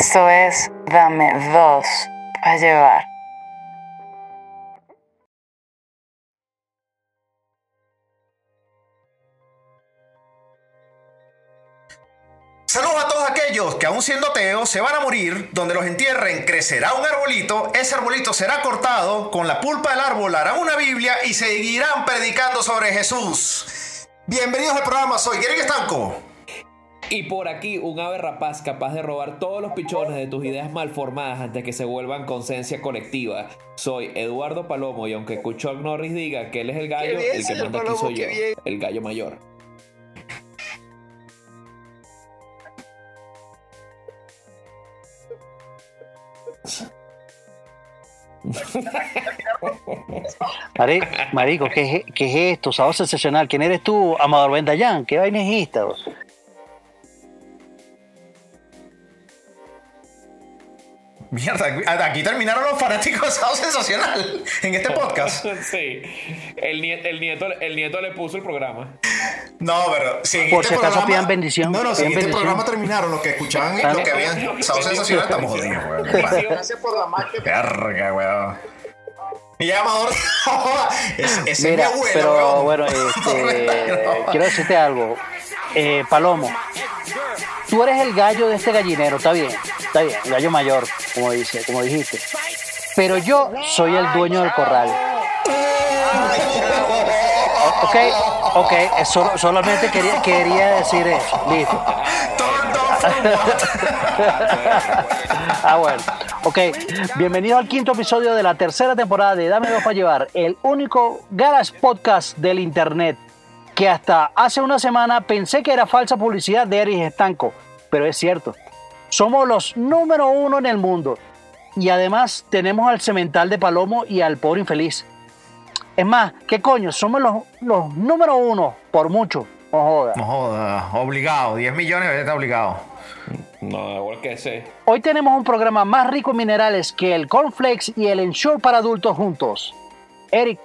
Esto es Dame dos para llevar. Saludos a todos aquellos que aún siendo ateos se van a morir, donde los entierren crecerá un arbolito, ese arbolito será cortado, con la pulpa del árbol hará una Biblia y seguirán predicando sobre Jesús. Bienvenidos al programa, soy Gary Estanco. Y por aquí un ave rapaz capaz de robar todos los pichones de tus ideas malformadas antes que se vuelvan conciencia colectiva. Soy Eduardo Palomo y aunque Chuck Norris diga que él es el gallo, bien, el que manda aquí soy yo, bien. el gallo mayor. Mari- marico, ¿qué es, qué es esto? Sábado sensacional. ¿Quién eres tú, Amador Bendayán? ¿Qué vaina es esta? Mierda, aquí terminaron los fanáticos de Sensacional en este podcast. sí. El nieto, el, nieto, el nieto le puso el programa. No, pero si Por este si acaso programa- pidan bendición, No, no, si en este programa terminaron los que escuchaban y los que habían Sábado Sensacional, estamos jodidos, weón. Gracias por la marca. Verga, weón. Y ya, Amador, ese, ese es mi Mira, abuelo, pero weón. bueno, este, quiero decirte algo. Eh, Palomo, tú eres el gallo de este gallinero, está bien, está bien, el gallo mayor, como dice, como dijiste. Pero yo soy el dueño del corral. Ok, ok, eh, solo- solamente quería, quería decir eso, listo. Ah, bueno. Ok, bienvenido al quinto episodio de la tercera temporada de Dame Dos para Llevar, el único Garage Podcast del Internet, que hasta hace una semana pensé que era falsa publicidad de Eric Estanco, pero es cierto. Somos los número uno en el mundo. Y además tenemos al cemental de Palomo y al pobre infeliz. Es más, ¿qué coño? Somos los, los número uno, por mucho. No joda. No joda, obligado, 10 millones está obligado. No, igual que ese. Hoy tenemos un programa más rico en minerales que el Cornflakes y el Ensure para adultos juntos. Eric,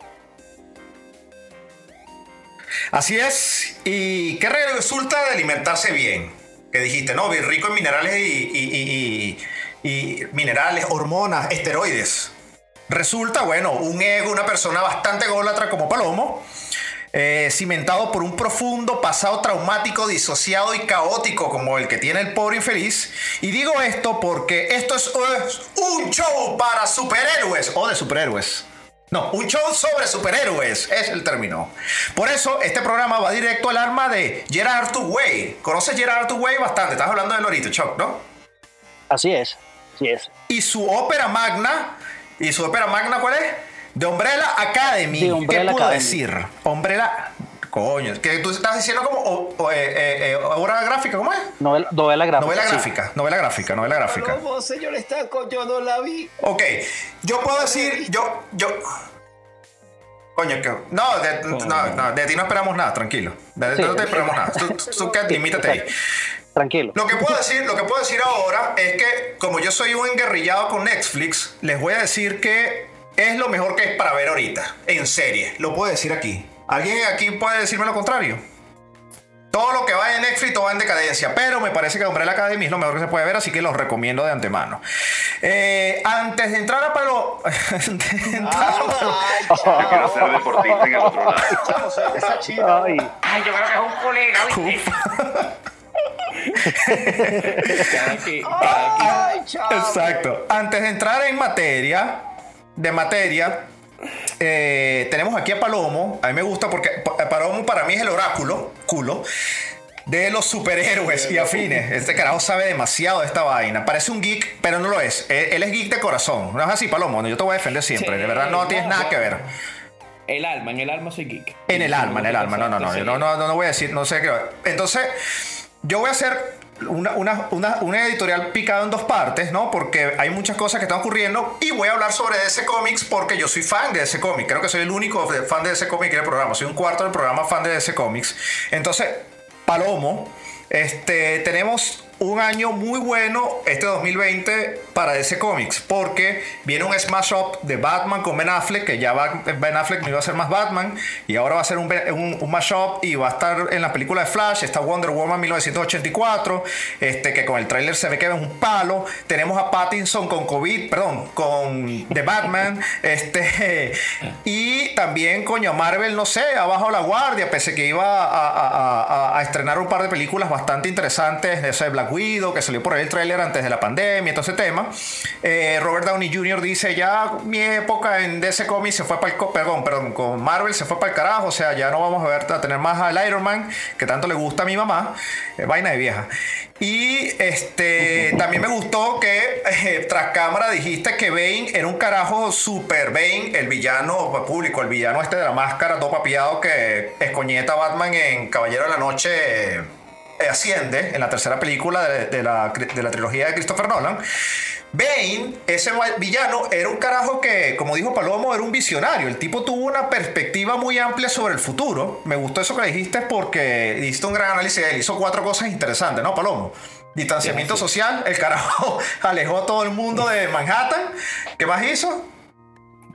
Así es, y qué resulta de alimentarse bien. Que dijiste, no, bien rico en minerales y, y- minerales, hormonas, esteroides. Resulta, bueno, un ego, una persona bastante ególatra como Palomo, eh, cimentado por un profundo pasado traumático, disociado y caótico como el que tiene el pobre infeliz. Y digo esto porque esto es, es un show para superhéroes o de superhéroes. No, un show sobre superhéroes es el término. Por eso este programa va directo al arma de Gerard Way. ¿Conoces Gerard Way bastante? Estás hablando de Lorito, Chuck, ¿no? así es, así es. Y su ópera magna, ¿y su ópera magna cuál es? The Umbrella Academy. The Umbrella ¿Qué puedo Academy. decir? Umbrella... Coño, que tú estás diciendo como o- o, eh, eh, eh, obra gráfica, ¿cómo es? Novela, novela gráfica. Novela sí. gráfica, novela gráfica, novela gráfica. No, señor Estanco, yo no la vi. Ok, yo puedo decir, yo, yo. Coño, que. No, de, no, no, de ti no esperamos nada, tranquilo. De ti Sí. no te esperamos nada. Tú, tú quédate, limítate ahí. Tranquilo. Lo que puedo decir, lo que puedo decir ahora es que, como yo soy un enguerrillado con Netflix, les voy a decir que es lo mejor que es para ver ahorita, en serie. Lo puedo decir aquí. ¿Alguien aquí puede decirme lo contrario? Todo lo que va en Netflix, todo va en decadencia. Pero me parece que Umbrella Academy es lo mejor que se puede ver, así que los recomiendo de antemano. Eh, antes de entrar a palo. antes de entrar a palo- Yo quiero ser deportista en el otro lado. Esa china. Ay, Ay, yo creo que es un colega, ¿viste? Exacto. Antes de entrar en materia, de materia, eh, tenemos aquí a Palomo. A mí me gusta porque Pa- Palomo para mí es el oráculo, culo, de los superhéroes y afines. Este carajo sabe demasiado de esta vaina. Parece un geek, pero no lo es. Él, él es geek de corazón. No es así, Palomo. Yo te voy a defender siempre. Sí, de verdad, no tienes nada que ver. El alma, en el alma soy geek. En el alma, en el alma. No, no, no. yo No, no, no, no voy a decir, no sé qué. Entonces, yo voy a hacer una, una, una, editorial picada en dos partes, ¿no? Porque hay muchas cosas que están ocurriendo y voy a hablar sobre DC Comics porque yo soy fan de DC Comics. Creo que soy el único fan de DC Comics en el programa. Soy un cuarto del programa fan de DC Comics. Entonces, Palomo, este, tenemos un año muy bueno este 2020 para DC Comics, porque viene un smash up de Batman con Ben Affleck, que ya Ben Affleck no iba a ser más Batman, y ahora va a ser un, un, mashup y va a estar en la película de Flash, está Wonder Woman 1984, este, que con el tráiler se ve que es un palo, tenemos a Pattinson con COVID, perdón, con The Batman, este, y también, coño, Marvel, no sé, ha bajado la guardia, pese que iba a, a- a- a estrenar un par de películas bastante interesantes, de ese Black Widow, que salió por ahí el tráiler antes de la pandemia, todo ese tema. Eh, Robert Downey Jr. dice, ya mi época en DC Comics se fue para el... Perdón, perdón, con Marvel se fue para el carajo, o sea, ya no vamos a ver a tener más al Iron Man, que tanto le gusta a mi mamá, eh, vaina de vieja. Y este también me gustó que eh, tras cámara dijiste que Bane era un carajo super Bane, el villano público, el villano este de la máscara, todo papiado que escoñeta Batman en Caballero de la Noche. Eh, asciende en la tercera película de, de la, de la trilogía de Christopher Nolan. Bane, ese villano, era un carajo que, como dijo Palomo, era un visionario. El tipo tuvo una perspectiva muy amplia sobre el futuro. Me gustó eso que dijiste porque hiciste un gran análisis. Él hizo cuatro cosas interesantes, ¿no, Palomo? Distanciamiento social, el carajo alejó a todo el mundo de Manhattan. ¿Qué más hizo?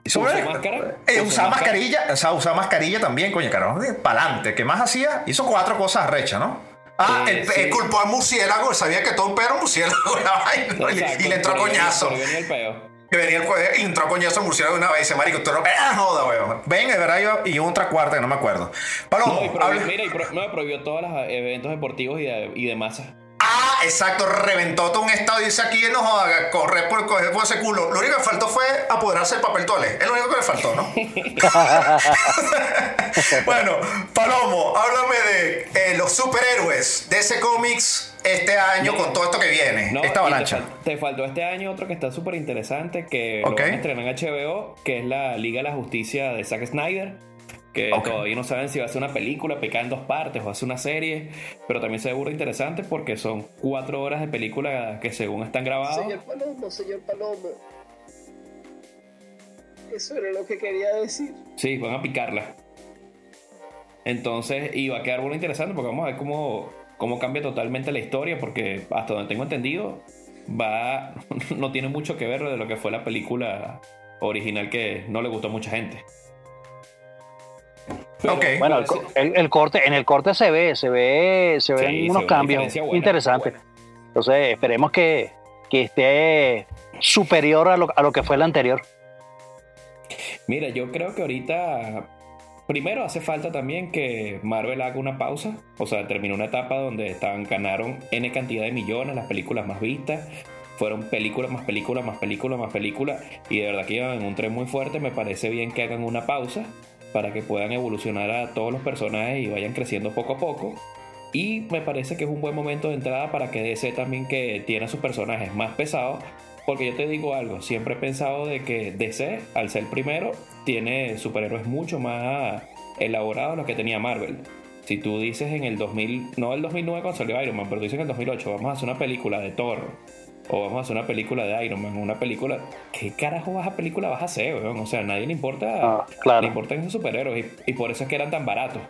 Hizo ¿Usó eh, máscara? eh, ¿Usó usaba mascarilla, o sea, usaba mascarilla también, coño, carajo, para adelante. ¿Qué más hacía? Hizo cuatro cosas rechas, ¿no? Ah, Eh, él, sí. él culpó al murciélago, sabía que todo un perro murciélago la vaina, ¿no? y, Exacto, y le entró coñazo. ahí venía el peo. Que venía el cue- y le entró a coñazo al murciélago una vez y dice, marico, tú no... ¡Ah, joda, weón! Ven, es verdad, yo- y otra cuarta que no me acuerdo. Palomo, No, y prohibió- mira, y pro- no, prohibió todos los eventos deportivos y de, y de masa. Ah, exacto, reventó todo un estado y dice aquí, no joda, correr por, correr por ese culo. Lo único que faltó fue apoderarse del papel toalé. Es lo único que le faltó, ¿no? bueno, Palomo, háblame de eh, los superhéroes de ese cómics este año con todo esto que viene, No, esta te, avalancha. fal- te faltó este año otro que está súper interesante, que Ok. lo van a estrenar en HBO, que es la Liga de la Justicia de Zack Snyder. Que todavía no saben si va a ser una película picada en dos partes o va a ser una serie, pero también se ve burda interesante porque son cuatro horas de película que según están grabadas. Señor Palomo, señor Palomo. Eso era lo que quería decir. Sí, van a picarla. Entonces, y va a quedar muy interesante porque vamos a ver cómo, cómo cambia totalmente la historia, porque hasta donde tengo entendido, va no tiene mucho que ver de lo que fue la película original que no le gustó a mucha gente. Pero Ok. Bueno, el, corte, en el corte se ve, se ve, se ven Sí, se unos ve cambios buena, interesantes. buena. Entonces, esperemos que, que esté superior a lo, a lo que fue el anterior. Mira, yo creo que ahorita. Primero hace falta también que Marvel haga una pausa. O sea, terminó una etapa donde estaban, ganaron N cantidad de millones, las películas más vistas. Fueron películas más películas más películas más películas. Y de verdad que iban en un tren muy fuerte. Me parece bien que hagan una pausa para que puedan evolucionar a todos los personajes y vayan creciendo poco a poco. Y me parece que es un buen momento de entrada para que DC también que tiene a sus personajes más pesados. Porque yo te digo algo, siempre he pensado de que DC, al ser primero, tiene superhéroes mucho más elaborados de los que tenía Marvel. Si tú dices en el 2000, no el 2009 cuando salió Iron Man, pero tú dices en el 2008, vamos a hacer una película de Thor, o vamos a hacer una película de Iron Man, una película... ¿Qué carajo vas a película vas a hacer, weón? O sea, a nadie le importa, Ah, claro. le importan esos superhéroes y, y por eso es que eran tan baratos.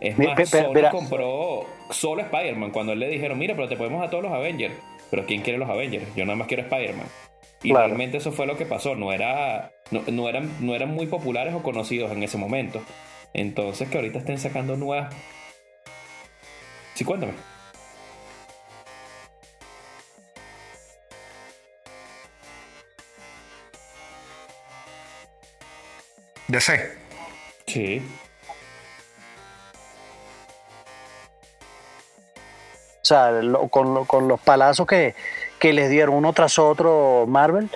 Es más, pe- pe- Sony verá. compró solo Spider-Man cuando él le dijeron, mira, pero te podemos a todos los Avengers. Pero ¿quién quiere los Avengers? Yo nada más quiero Spider-Man. Y Claro. realmente eso fue lo que pasó. No, era, no, no eran, no eran muy populares o conocidos en ese momento. Entonces que ahorita estén sacando nuevas... Sí, cuéntame. DC. Sí. O sea, lo- con, lo- con los palazos que, que les dieron uno tras otro Marvel,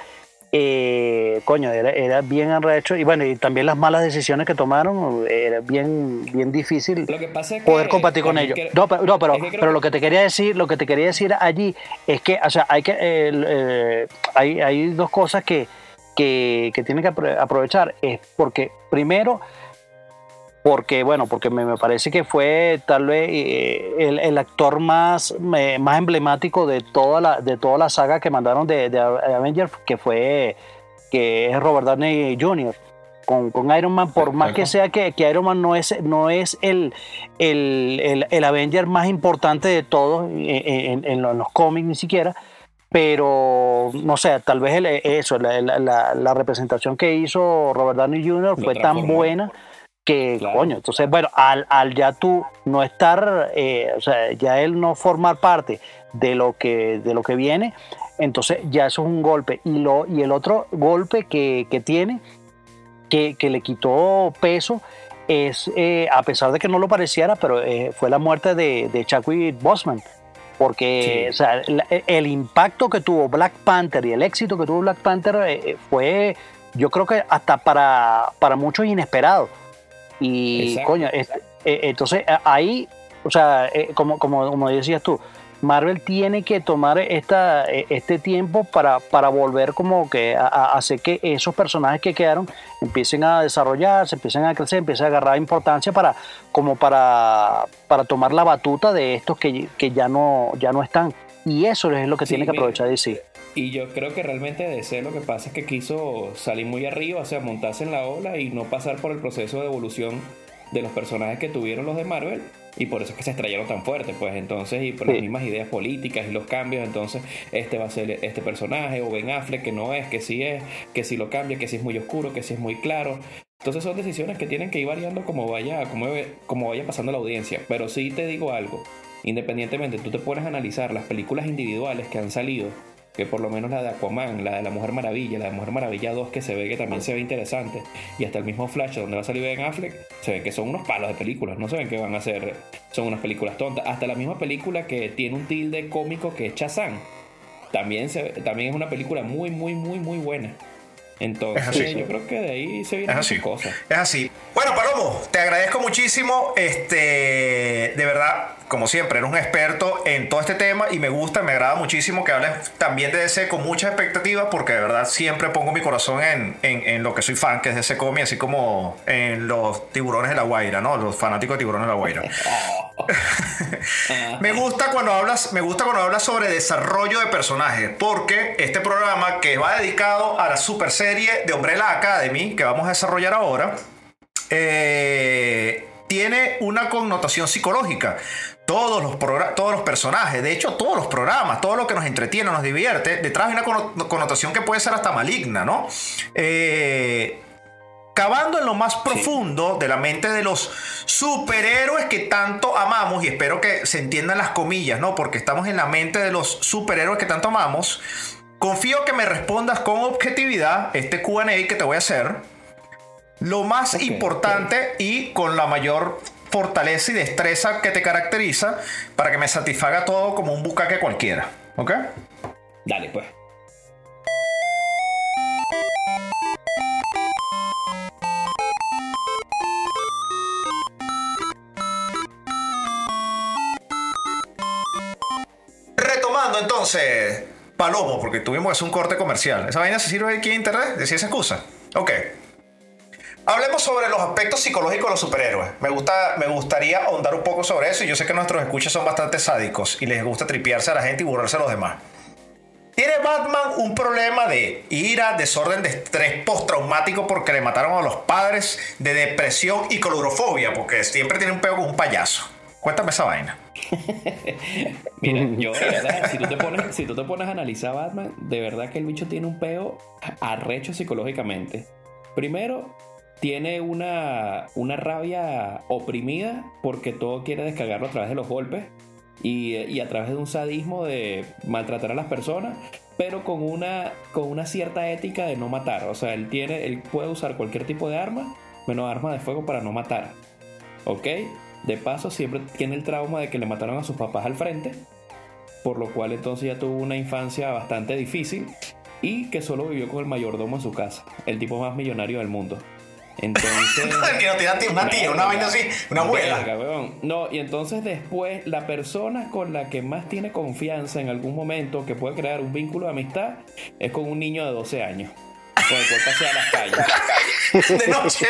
eh, coño, era, era bien arrecho. Y bueno, y también las malas decisiones que tomaron, era bien, bien difícil Lo que pasa es que... poder compartir con ellos. que- No, pero, no, pero, es que creo pero que- lo que te quería decir, lo que te quería decir allí es que, o sea, hay que eh, eh, hay, hay dos cosas que, que, que tienen que apro- aprovechar. Es porque, primero, porque, bueno, porque me, me parece que fue tal vez eh, el, el actor más, me- más emblemático de toda la, de toda la saga que mandaron de, de Avengers, que fue que es Robert Downey Jr. con, con Iron Man, por más que sea que, que Iron Man no es, no es el, el, el- el Avenger más importante de todos en, en- en los, en los cómics ni siquiera, pero no sé, tal vez el- eso, la, la- representación que hizo Robert Downey Jr. Fue tan buena que, Claro. coño, entonces, bueno, al, al ya tú no estar, eh, o sea, ya él no formar parte de lo que, de lo que viene, entonces ya eso es un golpe. Y, lo, y el otro golpe que, que tiene, que, que le quitó peso, es, eh, a pesar de que no lo pareciera, pero eh, fue la muerte de, de Chadwick Boseman. Porque Sí. o sea, el, el impacto que tuvo Black Panther y el éxito que tuvo Black Panther eh, eh, fue, yo creo que hasta para, para muchos inesperado. Y Exacto. coño, eh, entonces ahí, o sea, como, como, como decías tú, Marvel tiene que tomar esta, eh, este tiempo para, para volver como que a, a hacer que esos personajes que quedaron empiecen a desarrollarse, empiecen a crecer, empiecen a agarrar importancia para, como para, para tomar la batuta de estos que, que ya, no, ya no están. Y eso es lo que Sí, tiene que aprovechar DC. Y yo creo que realmente DC lo que pasa es que quiso salir muy arriba, o sea, montarse en la ola y no pasar por el proceso de evolución de los personajes que tuvieron los de Marvel. Y por eso es que se estrellaron tan fuerte, pues entonces, y por Sí. las mismas ideas políticas y los cambios, entonces, este va a ser este personaje, o Ben Affleck, que no es, que sí es, que si lo cambia, que si es muy oscuro, que si es muy claro. Entonces son decisiones que tienen que ir variando como vaya, como, como vaya pasando la audiencia. Pero sí te digo algo, independientemente, tú te a analizar las películas individuales que han salido, que por lo menos la de Aquaman, la de la Mujer Maravilla, la de Mujer Maravilla 2, que se ve que también se ve interesante, y hasta el mismo Flash, donde va a salir Ben Affleck, se ve que son unos palos de películas, no se ven que van a ser, son unas películas tontas. Hasta la misma película que tiene un tilde cómico que es Shazam, también, se, también es una película muy, muy, muy, muy buena. Entonces, Es así. yo creo que de ahí se vienen Es así. muchas cosas. Es así. Bueno, Palomo, te agradezco muchísimo. Este, de verdad, como siempre, eres un experto en todo este tema y me gusta, me agrada muchísimo que hables también de DC con muchas expectativas porque de verdad siempre pongo mi corazón en, en- en lo que soy fan, que es DC Comics, así como en los tiburones de la Guaira, ¿no? Los fanáticos de tiburones de la Guaira. Me gusta cuando hablas, me gusta cuando hablas sobre desarrollo de personajes, porque este programa que va dedicado a la super serie de Umbrella Academy que vamos a desarrollar ahora, eh, tiene una connotación psicológica. Todos los, todos los personajes, de hecho todos los programas, todo lo que nos entretiene, nos divierte, detrás hay una conno- connotación que puede ser hasta maligna, ¿no? Eh, cavando en lo más profundo de la mente de los superhéroes que tanto amamos, y espero que se entiendan las comillas, ¿no? Porque estamos en la mente de los superhéroes que tanto amamos. Confío que me respondas con objetividad este QA que te voy a hacer. Lo más importante y con la mayor fortaleza y destreza que te caracteriza para que me satisfaga todo como un bucaque cualquiera. ¿Ok? Dale, pues. Retomando entonces, Palomo, porque tuvimos que hacer un corte comercial. ¿Esa vaina se sirve aquí en internet? ¿Decía esa excusa? Ok. Hablemos sobre los aspectos psicológicos de los superhéroes. Me, gusta, me gustaría ahondar un poco sobre eso y yo sé que nuestros escuchas son bastante sádicos y les gusta tripearse a la gente y burlarse a los demás. ¿Tiene Batman un problema de ira, desorden de estrés postraumático porque le mataron a los padres, de depresión y colurofobia? Porque siempre tiene un pego con un payaso. Cuéntame esa vaina. Mira, yo de verdad, si tú, te pones, si tú te pones a analizar Batman, de verdad que el bicho tiene un peo arrecho psicológicamente. Primero, tiene una, una rabia oprimida porque todo quiere descargarlo a través de los golpes y, a través de un sadismo de maltratar a las personas, pero con una, con una cierta ética de no matar. O sea, él, tiene, él puede usar cualquier tipo de arma, menos arma de fuego para no matar. ¿Ok? De paso, siempre tiene el trauma de que le mataron a sus papás al frente, por lo cual entonces ya tuvo una infancia bastante difícil y que solo vivió con el mayordomo en su casa, el tipo más millonario del mundo. Entonces. Una tía, una vaina así, una abuela. Verga. No, y entonces después la persona con la que más tiene confianza en algún momento que puede crear un vínculo de amistad es con un niño de 12 años. Con el cual pasea a las calles. De noche.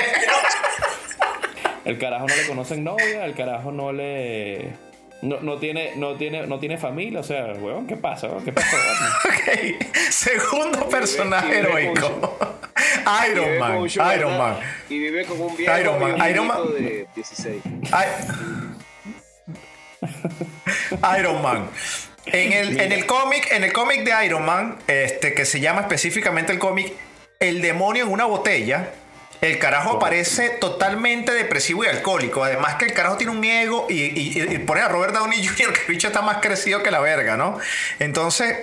El carajo no le conocen novia, el carajo no le. No, no tiene, no, tiene, no tiene familia, o sea, weón, ¿qué pasa? weón? ¿Qué pasó? Batman? Ok. Segundo personaje heroico. Iron vive Man, Iron Man. Y vive con un viejo Iron Man, Iron Man. de 16. Ay- Iron Man. En el, en el cómic, en el cómic de Iron Man, este, que se llama específicamente el cómic El demonio en una botella, el carajo aparece totalmente depresivo y alcohólico. Además que el carajo tiene un ego y, y, y pone a Robert Downey Jr., que el bicho está más crecido que la verga, ¿no? Entonces,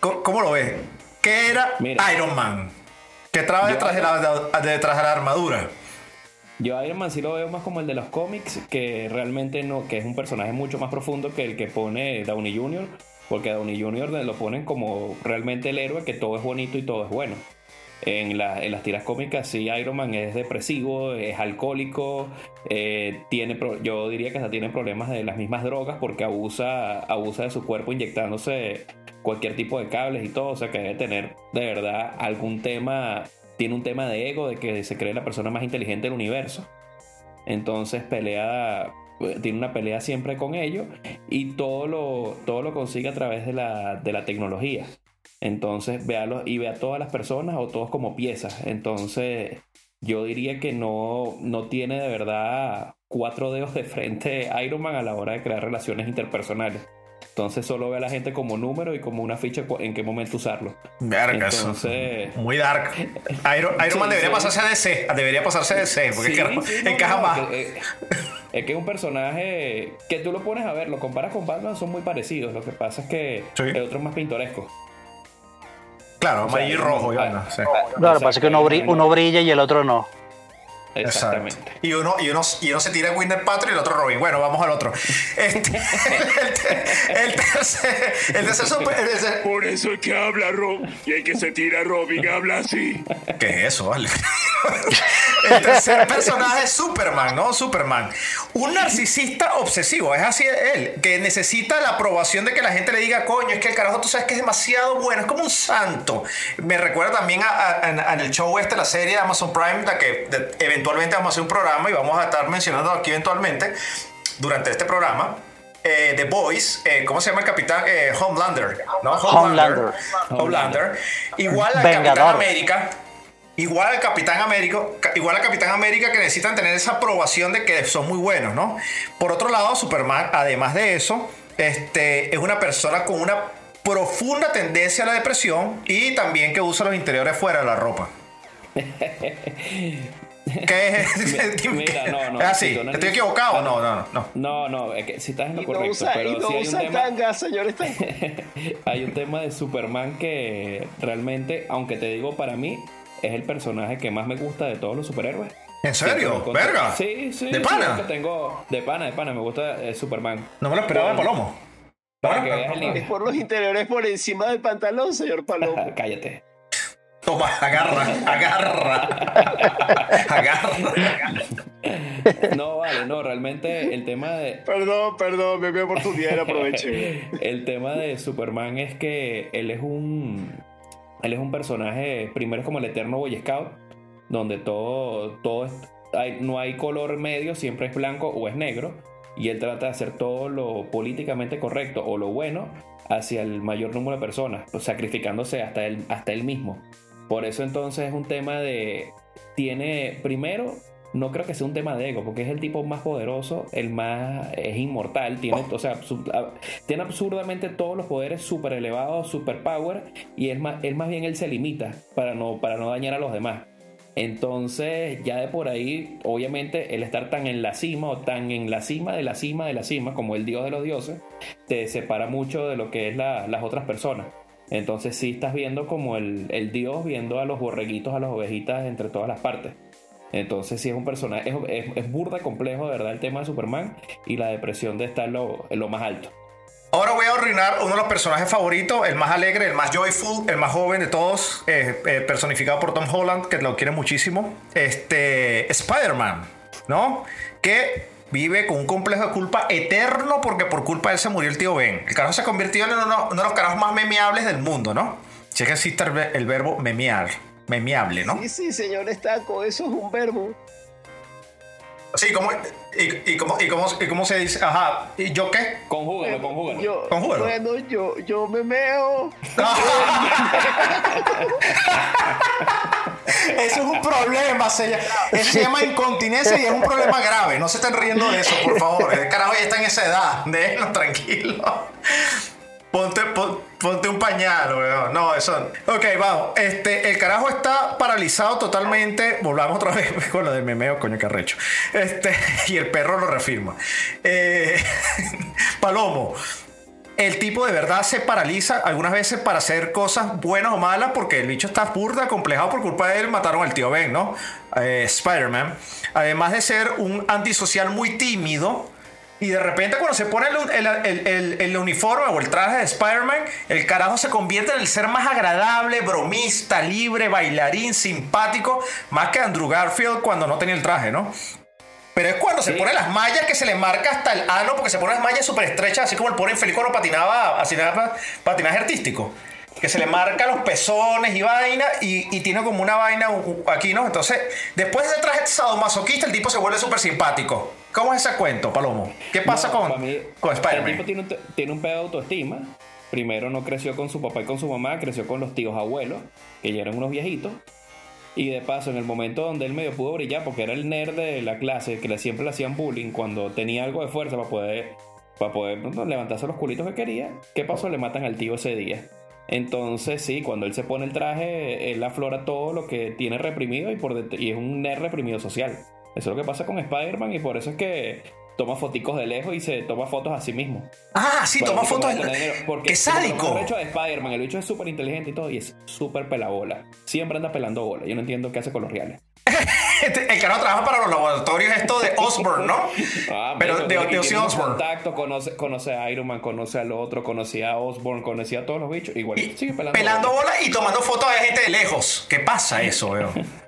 ¿cómo, cómo lo ves? ¿Qué era Mira. Iron Man? ¿Qué traba detrás de, la, detrás de la armadura? Yo Iron Man sí lo veo más como el de los cómics, que realmente no, que es un personaje mucho más profundo que el que pone Downey Jr., porque a Downey Jr. lo ponen como realmente el héroe, que todo es bonito y todo es bueno. En, la- en las tiras cómicas sí Iron Man es depresivo, es alcohólico, eh, tiene yo diría que hasta tiene problemas de las mismas drogas porque abusa, abusa de su cuerpo inyectándose cualquier tipo de cables y todo, o sea que debe tener de verdad algún tema, tiene un tema de ego, de que se cree la persona más inteligente del universo. Entonces pelea, tiene una pelea siempre con ellos y todo lo, todo lo consigue a través de la, de la tecnología. Entonces los- y ve a todas las personas o todos como piezas. Entonces yo diría que no, no tiene de verdad cuatro dedos de frente Iron Man a la hora de crear relaciones interpersonales. Entonces solo ve a la gente como número y como una ficha en qué momento usarlo. Verga, eso. Entonces- Muy dark. Iron, Iron Sí, Man debería sí. pasarse a DC. Debería pasarse a DC. Porque Sí, es que encaja no, más. que, eh, es que es un personaje que tú lo pones a ver, lo comparas con Batman, son muy parecidos. Lo que pasa es que el otro es más pintoresco. Claro, O sea, amarillo y rojo. y ah, vaina, sí. Claro, lo que pasa es que uno, bri- uno brilla y el otro no. Exactamente. Y uno, y, uno, y uno se tira Winter Patrol y el otro Robin. Bueno, vamos al otro. Este, el, el tercer. El tercer super- Por eso es que habla Rob. Y el que se tira Robin habla así. ¿Qué es eso, vale? El tercer personaje es Superman, ¿no? Superman. Un narcisista obsesivo, es así él, que necesita la aprobación de que la gente le diga, coño, es que el carajo tú sabes que es demasiado bueno, es como un santo. Me recuerda también a, a- a- en el show este, la serie de Amazon Prime, la que de- eventualmente vamos a hacer un programa y vamos a estar mencionando aquí eventualmente durante este programa. eh, The Boys, eh, ¿cómo se llama el capitán? Eh, Homelander, ¿no? Homelander. Homelander. Igual al Capitán Vengador. América. Igual al Capitán América, ca- igual al Capitán América que necesitan tener esa aprobación de que son muy buenos, ¿no? Por otro lado, Superman, además de eso, este, es una persona con una profunda tendencia a la depresión y también que usa los interiores fuera de la ropa. ¿Qué es? Mira, no, no, ¿Es así? si no ¿Estoy equivocado? No, no, no. No, no, es que si estás en lo Y no correcto, usa, y pero no sí hay un usa tema. tanga, señores tanga. hay un tema de Superman que realmente, aunque te digo para mí, es el personaje que más me gusta de todos los superhéroes. ¿En serio? ¿Verga? Sí, sí. ¿De sí, pana? es que tengo de pana, de pana, me gusta eh, Superman. No me lo esperaba de Palomo. Para que veas el Es por los interiores por encima del pantalón, señor Palomo. Cállate. Toma, agarra, agarra. agarra. No, vale, no, realmente el tema de, Perdón, perdón, me mi oportunidad aproveché. el tema de Superman es que él es un él es un personaje primero es como el eterno Boy Scout donde todo todo no hay color medio siempre es blanco o es negro y él trata de hacer todo lo políticamente correcto o lo bueno hacia el mayor número de personas pues, sacrificándose hasta él hasta él mismo. Por eso entonces es un tema de tiene primero no creo que sea un tema de ego, porque es el tipo más poderoso, el más es inmortal, tiene, o sea, tiene absurdamente todos los poderes super elevados, super power, y es más, él más bien él se limita para no, para no dañar a los demás. Entonces, ya de por ahí, obviamente, el estar tan en la cima o tan en la cima de la cima de la cima, como el dios de los dioses, te separa mucho de lo que es la- las otras personas. Entonces, sí estás viendo como el, el dios viendo a los borreguitos, a las ovejitas entre todas las partes. Entonces, sí es un personaje, es, burda complejo, de verdad, el tema de Superman y la depresión de estar en lo, lo más alto. Ahora voy a arruinar uno de los personajes favoritos, el más alegre, el más joyful, el más joven de todos, eh, eh, personificado por Tom Holland, que lo quiere muchísimo. Este, Spider-Man, ¿no? Que vive con un complejo de culpa eterno porque por culpa de él se murió el tío Ben. El carajo se convirtió en uno, de los carajos más memeables del mundo, ¿no? Si es que existe el verbo memear, memeable, ¿no? Sí, sí, señor Estaco, eso es un verbo. Sí, ¿cómo, y, y cómo, y, cómo, y cómo se dice? Ajá, ¿y yo qué? Conjúgalo, conjúgalo. Yo, Conjúgalo. bueno, yo, yo me meo. Eso es un problema, se llama, eso se llama incontinencia y es un problema grave. No se estén riendo de eso, por favor. El carajo ya está en esa edad. Déjenlo tranquilo. Ponte, pon- ponte un pañal, weón. No, eso. Ok, vamos. Este, el carajo está paralizado totalmente. Volvamos otra vez con lo del memeo, coño, que arrecho. Este, y el perro lo refirma. Eh, Palomo. El tipo de verdad se paraliza algunas veces para hacer cosas buenas o malas porque el bicho está burda, complejado por culpa de él. Mataron al tío Ben, ¿no? Eh, Spider-Man. Además de ser un antisocial muy tímido. Y de repente cuando se pone el, el- el- uniforme o el traje de Spider-Man, el carajo se convierte en el ser más agradable, bromista, libre, bailarín, simpático, más que Andrew Garfield cuando no tenía el traje, ¿no? Pero es cuando se pone las mallas que se le marca hasta el ano, porque se pone las mallas súper estrechas, así como el pobre infeliz cuando patinaba, así nada, patinaje artístico. Que se le marca los pezones y vaina, y, y tiene como una vaina aquí, ¿no? Entonces, después de ese traje sadomasoquista, el tipo se vuelve súper simpático. ¿Cómo es ese cuento, Palomo? ¿Qué pasa No, con, mí, con El tipo tiene tiene un pedo de autoestima. Primero no creció con su papá y con su mamá, creció con los tíos abuelos, que ya eran unos viejitos. Y de paso, en el momento donde él medio pudo brillar, porque era el nerd de la clase, que siempre le hacían bullying, cuando tenía algo de fuerza para poder, para poder ¿no? levantarse los culitos que quería, ¿qué pasó? Le matan al tío ese día. Entonces, sí, cuando él se pone el traje, él aflora todo lo que tiene reprimido y, por y es un nerd reprimido social. Eso es lo que pasa con Spider-Man y por eso es que toma foticos de lejos y se toma fotos a sí mismo. Ah, sí, toma fotos. dinero, Porque ¡Qué sádico! mejor hecho de Spider-Man, el bicho es súper inteligente y todo, y es súper pelabola. Siempre anda pelando bola. Yo no entiendo qué hace con los reales. Este, El carajo trabaja para los laboratorios esto de Osborne, ¿no? Ah, Pero de, de Osbourne. contacto, conoce, conoce a Iron Man, conoce al otro, conocía a Osborne, conocía a todos los bichos. Igual Y sigue pelando, pelando bola. bola y tomando fotos de gente de lejos. ¿Qué pasa eso, weón?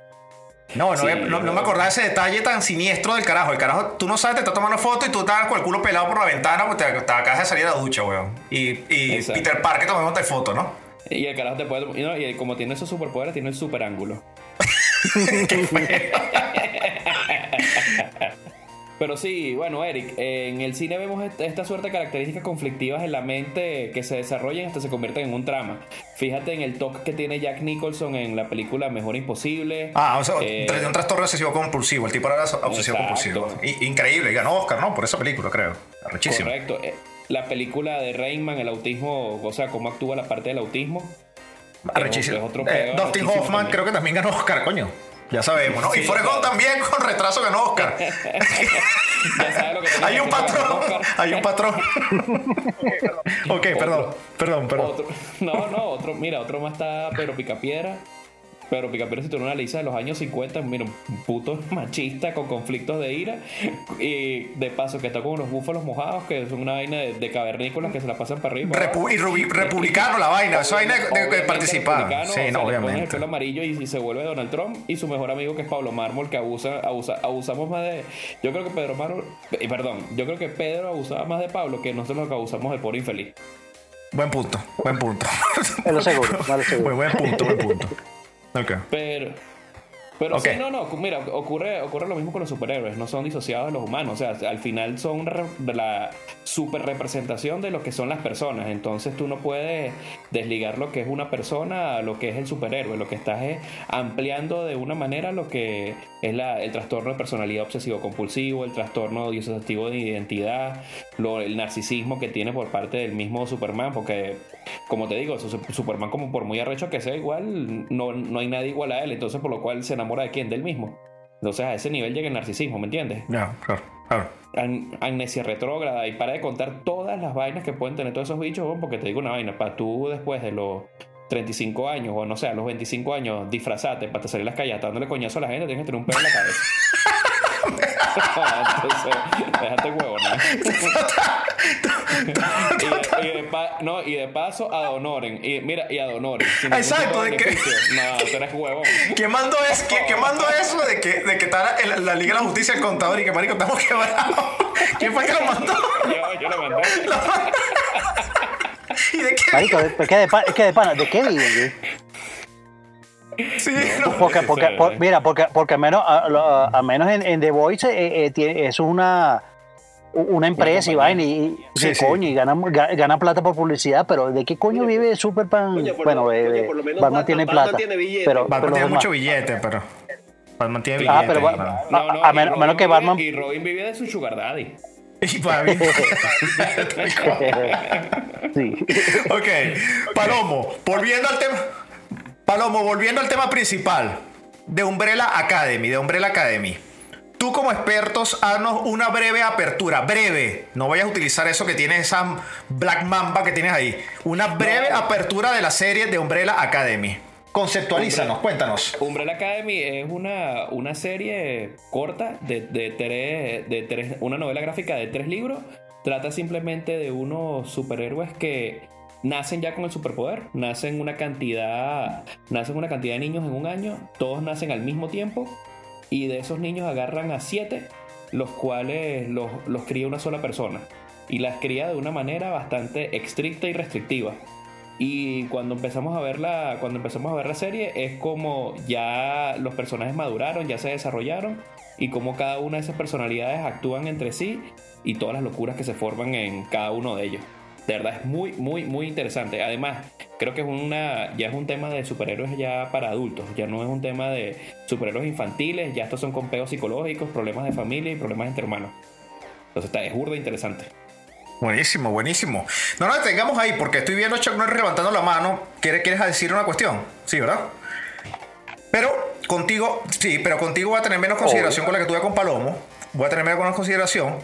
No, no, Sí, no, no me acordaba ese detalle tan siniestro del carajo. El carajo, tú no sabes, te está tomando fotos y tú estás con el culo pelado por la ventana porque te, te acabas de salir a la ducha, weón. Y, y Exacto. Peter Parker tomándote foto, ¿no? Y el carajo te puede. Y, no, y como tiene esos superpoderes, tiene el super ángulo. Pero sí, bueno, Eric, en el cine vemos est- esta suerte de características conflictivas en la mente que se desarrollan hasta se convierten en un trama. Fíjate en el toque que tiene Jack Nicholson en la película Mejor Imposible. Ah, o sea, Eh, un trastorno obsesivo compulsivo. El tipo era obsesivo compulsivo. Increíble. Y ganó Oscar, ¿no? Por esa película, creo. Arrechísimo. Correcto. Eh, La película de Rainman, el autismo, o sea, cómo actúa la parte del autismo. Otro Eh, Dustin Hoffman también. creo que también ganó Oscar, coño. Ya sabemos, ¿no? y Forrest Gump también con retraso ganó Oscar. Ya sabes lo que tiene hay un patrón. Hay un patrón. ok, perdón. Otro. Perdón, perdón. Otro- no, no, otro, mira, otro más está Pedro Picapiedra. Pedro Picapiedra, si tú lo analizas de los años 50, mira, un puto machista con conflictos de ira. Y de paso, que está con unos búfalos mojados, que son una vaina de, de cavernícolas que se la pasan para arriba. Repu- y rubi- republicano la vaina. Esa vaina de, de- Obviamente participar. republicano, Sí, o sea, no, le ponen el obviamente. pelo amarillo y, y se vuelve Donald Trump y su mejor amigo que es Pablo Mármol que abusa, abusa abusamos más de yo creo que Pedro Mármol eh, perdón yo creo que Pedro abusaba más de Pablo que nosotros lo que abusamos del pobre infeliz Buen punto, buen punto. Lo seguro, lo seguro. buen, buen punto, buen punto. Ok. pero pero sí, no, no, mira, ocurre, ocurre lo mismo con los superhéroes, no son disociados de los humanos, o sea, al final son re- la super representación de lo que son las personas, entonces tú no puedes desligar lo que es una persona a lo que es el superhéroe, lo que estás es ampliando de una manera lo que es la- el trastorno de personalidad obsesivo-compulsivo, el trastorno disociativo de identidad, lo- el narcisismo que tiene por parte del mismo Superman, porque como te digo, su- Superman como por muy arrecho que sea igual, no, no hay nadie igual a él, entonces por lo cual se enamora de quién, del mismo. Entonces a ese nivel llega el narcisismo, ¿me entiendes? Ya, claro, claro. Am- amnesia retrógrada y para de contar todas las vainas que pueden tener todos esos bichos, porque te digo una vaina, para tú después de los 35 años o no sé, a los 25 años disfrazate para te salir las calles dándole coñazo a la gente, tienes que tener un pelo en la cabeza. Entonces, déjate huevo, ¿no? y, y de pa- no, y de paso a Donoren. Y mira, y a Donoren. sin ningún Exacto, de que-. No, tú eres huevón. ¿Quién mandó, es, ¿quién, quién mandó eso de que, de que está la, la Liga de la Justicia el contador y que marico estamos quebrados? ¿Quién fue que lo mandó? Yo, yo lo mandé. ¿Y de qué? Marico, es que de, pa- es que de pana, ¿de qué viven? Sí, ¿Tú Porque, porque, por- mira, porque, porque al menos, a, a- a menos en, en The Voice eh, eh, tiene- eso es una, una empresa y vaina y, Sí, sí, coño, y gana, ga- gana plata por publicidad, pero ¿de qué coño vive Superman? Por bueno, lo- eh, coño, por lo menos Batman, Batman- tiene Batman plata. tiene billete. pero, Batman pero tiene mucho billete, pero. Batman tiene Ah, billete. pero va- Batman. No, no, a y menos- Robin que Batman- Y Robin vive de su sugar daddy. Y Batman- sí. ok, Palomo, volviendo al tema. Palomo, volviendo al tema principal de Umbrella Academy, de Umbrella Academy. Tú como expertos, haznos una breve apertura, breve. No vayas a utilizar eso que tienes, esa Black Mamba que tienes ahí. Una breve apertura de la serie de Umbrella Academy. Conceptualízanos, cuéntanos. Umbrella Academy es una, una serie corta de, de tres, de tres, una novela gráfica de tres libros. Trata simplemente de unos superhéroes que nacen ya con el superpoder, nacen una cantidad, nacen una cantidad de niños en un año, todos nacen al mismo tiempo y de esos niños agarran a siete, los cuales los, los cría una sola persona y las cría de una manera bastante estricta y restrictiva. Y cuando empezamos a ver la, cuando empezamos a ver la serie es como ya los personajes maduraron, ya se desarrollaron y como cada una de esas personalidades actúan entre sí y todas las locuras que se forman en cada uno de ellos. De verdad es muy, muy, muy interesante. Además, creo que es una, ya es un tema de superhéroes ya para adultos. Ya no es un tema de superhéroes infantiles. Ya estos son con peos psicológicos, problemas de familia y problemas entre hermanos. Entonces está, es burda interesante. Buenísimo, buenísimo. No nos detengamos ahí porque estoy viendo a Chuck Norris levantando la mano. ¿Quieres, ¿Quieres decir una cuestión? Sí, ¿verdad? Pero contigo, sí, pero contigo voy a tener menos consideración con la que tuve con Palomo. Voy a tener menos consideración.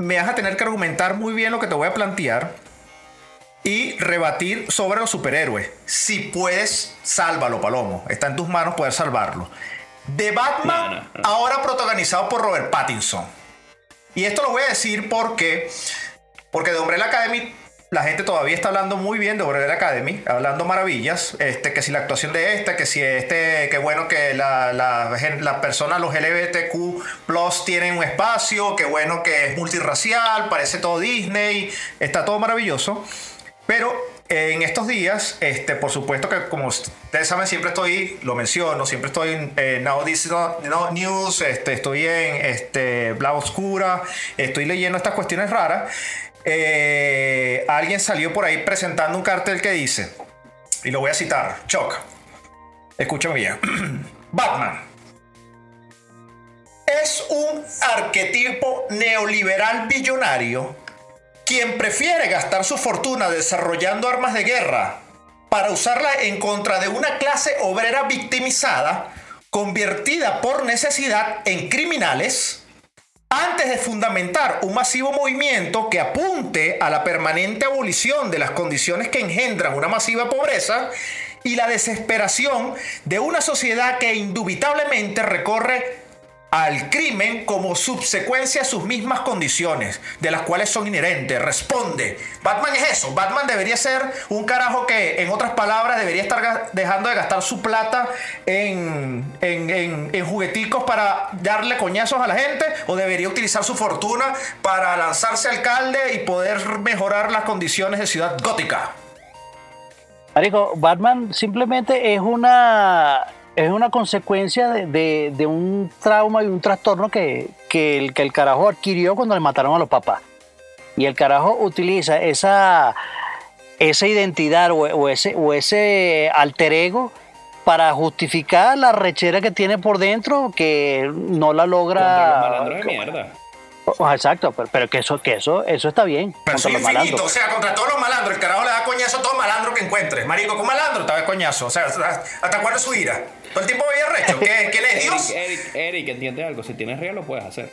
Me vas a tener que argumentar muy bien lo que te voy a plantear y rebatir sobre los superhéroes. Si puedes, sálvalo, Palomo. Está en tus manos poder salvarlo. De Batman, No, no, no. ahora protagonizado por Robert Pattinson. Y esto lo voy a decir porque, porque de Umbrella Academy la gente todavía está hablando muy bien de Umbrella Academy, hablando maravillas, este, que si la actuación de esta, que si este, que bueno que la, la, la persona, los LGBTQ plus tienen un espacio, que bueno que es multirracial, parece todo Disney, está todo maravilloso. Pero eh, en estos días, este, por supuesto que como ustedes saben, siempre estoy, lo menciono, siempre estoy en eh, Now This is Not News, este, estoy en este, Bla Oscura, estoy leyendo estas cuestiones raras. Eh, alguien salió por ahí presentando un cartel que dice, y lo voy a citar, Chuck, escúchame bien, Batman. Es un arquetipo neoliberal billonario quien prefiere gastar su fortuna desarrollando armas de guerra para usarla en contra de una clase obrera victimizada, convertida por necesidad en criminales, antes de fundamentar un masivo movimiento que apunte a la permanente abolición de las condiciones que engendran una masiva pobreza y la desesperación de una sociedad que indubitablemente recorre al crimen como subsecuencia a sus mismas condiciones, de las cuales son inherentes. Responde. Batman es eso. Batman debería ser un carajo que, en otras palabras, debería estar dejando de gastar su plata en, en, en- en jugueticos para darle coñazos a la gente, o debería utilizar su fortuna para lanzarse alcalde y poder mejorar las condiciones de ciudad gótica. Marico, Batman simplemente es una es una consecuencia de, de- de un trauma y un trastorno que, que el, que el carajo adquirió cuando le mataron a los papás. Y el carajo utiliza esa, esa identidad o, o ese, o ese alter ego para justificar la rechera que tiene por dentro que no la Contra los logra. malandros de mierda. Exacto, pero, pero que eso, que eso, eso está bien. Pero contra los infinito, malandros. o sea, contra todos los malandros. El carajo le da coñazo a todo malandro que encuentre. Marico, con malandro te da coñazo. O sea, ¿hasta cuándo es su ira? Todo el tiempo veía recho. ¿Qué- ¿Quién es Dios? Eric, Eric, Eric, entiende algo. Si tienes real, lo puedes hacer.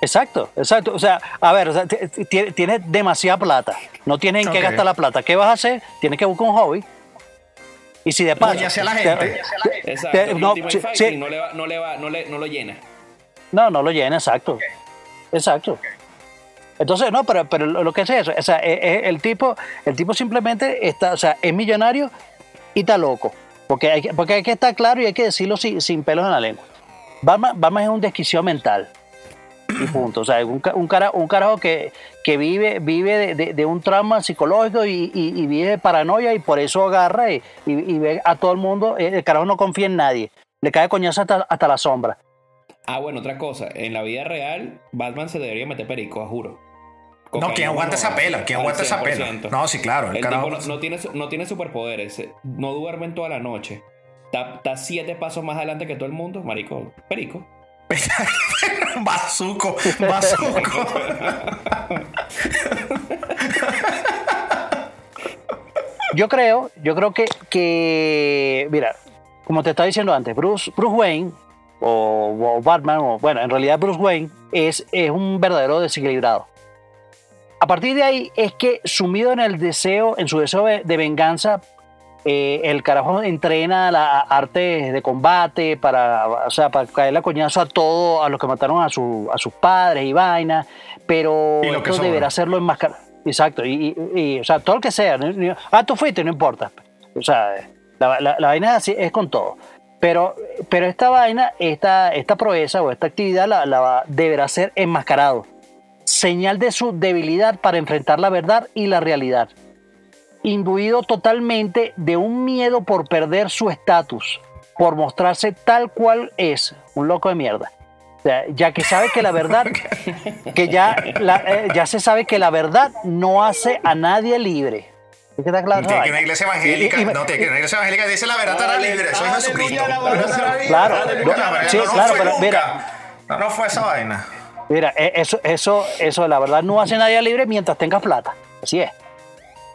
Exacto, exacto. O sea, a ver, o sea, tienes demasiada plata. No tienes en qué gastar la plata. ¿Qué vas a hacer? Tienes que buscar un hobby. Y si de paso. Coñace a la te- gente. te- Exacto. no, no le va, no le va, no le, no lo llena. no, no lo llena, exacto. Exacto. Entonces, no, pero, pero lo que es eso, o sea, es- es el tipo, el tipo simplemente está, o sea, es millonario y está loco. Porque hay, que- porque hay que estar claro y hay que decirlo sin, sin pelos en la lengua. Batman, es un desquicio mental. Y punto. O sea, un, un, cara, un carajo que, que vive, vive de, de- un trauma psicológico y, y- vive de paranoia y por eso agarra y, y- ve a todo el mundo. El carajo no confía en nadie. le cae coñazo hasta, hasta la sombra. Ah, bueno, otra cosa. En la vida real, Batman se debería meter perico, juro. No, ¿quién aguanta esa pela? ¿Quién aguanta esa pela? 100%. No, sí, claro. El El carajo. tipo no, no tiene, no tiene superpoderes, eh, no duerme en toda la noche. Está, está siete pasos más adelante que todo el mundo, marico. Perico. Bazuco, bazuco. Yo creo, yo creo que, que mira, como te estaba diciendo antes, Bruce, Bruce Wayne o, o Batman, o bueno, en realidad Bruce Wayne es, es un verdadero desequilibrado. A partir de ahí es que sumido en el deseo, en su deseo de, de venganza, eh, el carajo entrena la arte de combate para, o sea, para caerle a coñazo a todos, a los que mataron a, su, a sus padres y vaina, pero Y esto deberá hacerlo enmascarado. Exacto, y, y- y, o sea, todo lo que sea. Ah, tú fuiste, no importa. O sea, la, la- la vaina es así, es con todo. Pero, pero esta vaina, esta, esta proeza o esta actividad la, deberá ser enmascarado. Señal de su debilidad para enfrentar la verdad y la realidad. Imbuido totalmente de un miedo por perder su estatus, por mostrarse tal cual es, un loco de mierda. O sea, ya que sabe que la verdad, que ya, la- eh, ya se sabe que la verdad no hace a nadie libre. ¿Es que está claro? Tiene que una iglesia evangélica. Y- y- no, tiene que una iglesia evangélica. Dice la verdad estará libre. Soy Aleluya, Jesucristo. Claro, sí, no, no claro, pero mira. No, no fue esa vaina. Mira, e- eso, eso, eso, la verdad, no hace nadie libre mientras tengas plata. Así es.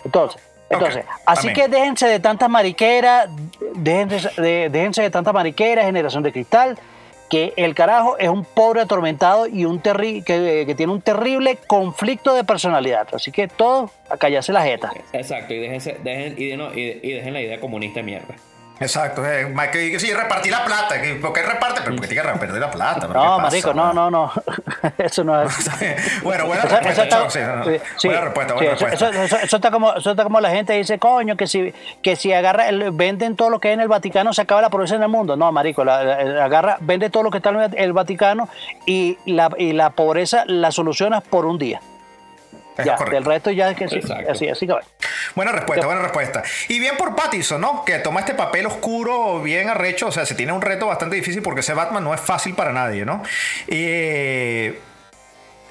Entonces, entonces, así amén. que déjense de tantas mariqueras, déjense de, déjense de tantas mariqueras, generación de cristal, que el carajo es un pobre atormentado y un terri que, que tiene un terrible conflicto de personalidad. Así que todo a callarse la jeta. Exacto, y déjense, dejen, y, de- no, y, y dejen la idea comunista de mierda. Exacto. Eh, que sí, repartí la plata. ¿Por qué reparte? Pero porque tiene que repartir la plata. ¿pero No, marico, no, no, no. Eso no es. bueno, buena respuesta, está- Choc, sí, no, no. sí, sí, buena respuesta, buena eso, respuesta. eso- eso- eso está como, eso está como la gente dice, coño, que si, que si agarra, el- venden todo lo que hay en el Vaticano, se acaba la pobreza en el mundo. No, marico, la- la- agarra, vende todo lo que está en el Vaticano y la, y la pobreza la solucionas por un día. Es ya, correcto. del resto ya es que sí, así, así que bueno. Buena respuesta, buena respuesta. Y bien por Pattinson, ¿no? Que toma este papel oscuro, bien arrecho. O sea, se tiene un reto bastante difícil porque ese Batman no es fácil para nadie, ¿no? Eh,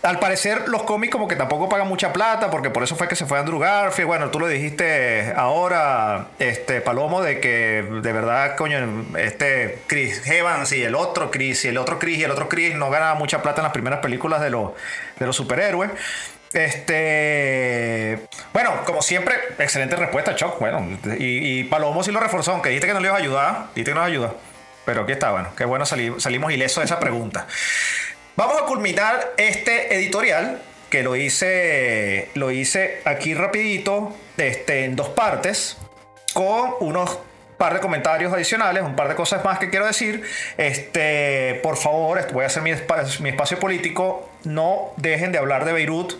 al parecer, los cómics como que tampoco pagan mucha plata, porque por eso fue que se fue Andrew Garfield. Bueno, tú lo dijiste ahora, este Palomo, de que de verdad, coño, este Chris Evans y el otro Chris y el otro Chris y el otro Chris no ganaba mucha plata en las primeras películas de, los de los superhéroes. Este. Bueno, como siempre, excelente respuesta, Choc. Bueno, y, y Palomo sí lo reforzó, aunque dijiste que no le ibas a ayudar. Dijiste que no nos ayuda. Pero aquí está, bueno, qué bueno sali- salimos ilesos de esa pregunta. Vamos a culminar este editorial que lo hice, lo hice aquí rapidito, este, en dos partes, con unos par de comentarios adicionales, un par de cosas más que quiero decir. Este, por favor, voy a hacer mi espacio político. No dejen de hablar de Beirut,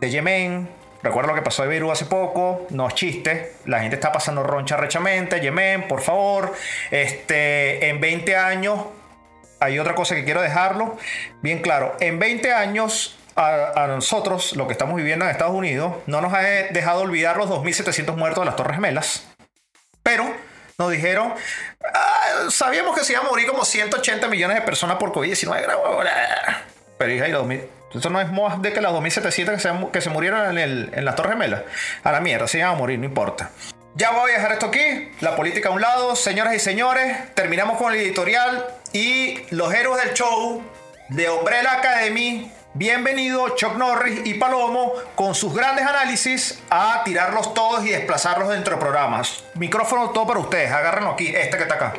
de Yemen. Recuerda lo que pasó en Beirut hace poco, no es chiste, la gente está pasando roncha rechamente, Yemen, por favor. Este, en 20 años hay otra cosa que quiero dejarlo bien claro. En 20 años, a, nosotros, lo que estamos viviendo en Estados Unidos, no nos ha dejado olvidar los 2.700 muertos de las Torres Gemelas. Pero nos dijeron, "Ah, sabíamos que se iban a morir como 180 millones de personas por COVID-19. Pero hija, y los 2000 eso no es más de que las 2.700 que se, que se murieron en, el, en las Torres Gemelas. A la mierda, se iban a morir, no importa. Ya voy a dejar esto aquí, la política a un lado, señoras y señores, terminamos con el editorial y los héroes del show de Umbrella Academy. Bienvenido Chuck Norris y Palomo con sus grandes análisis a tirarlos todos y desplazarlos dentro de programas. Micrófono todo para ustedes, agárrenlo aquí, este que está acá.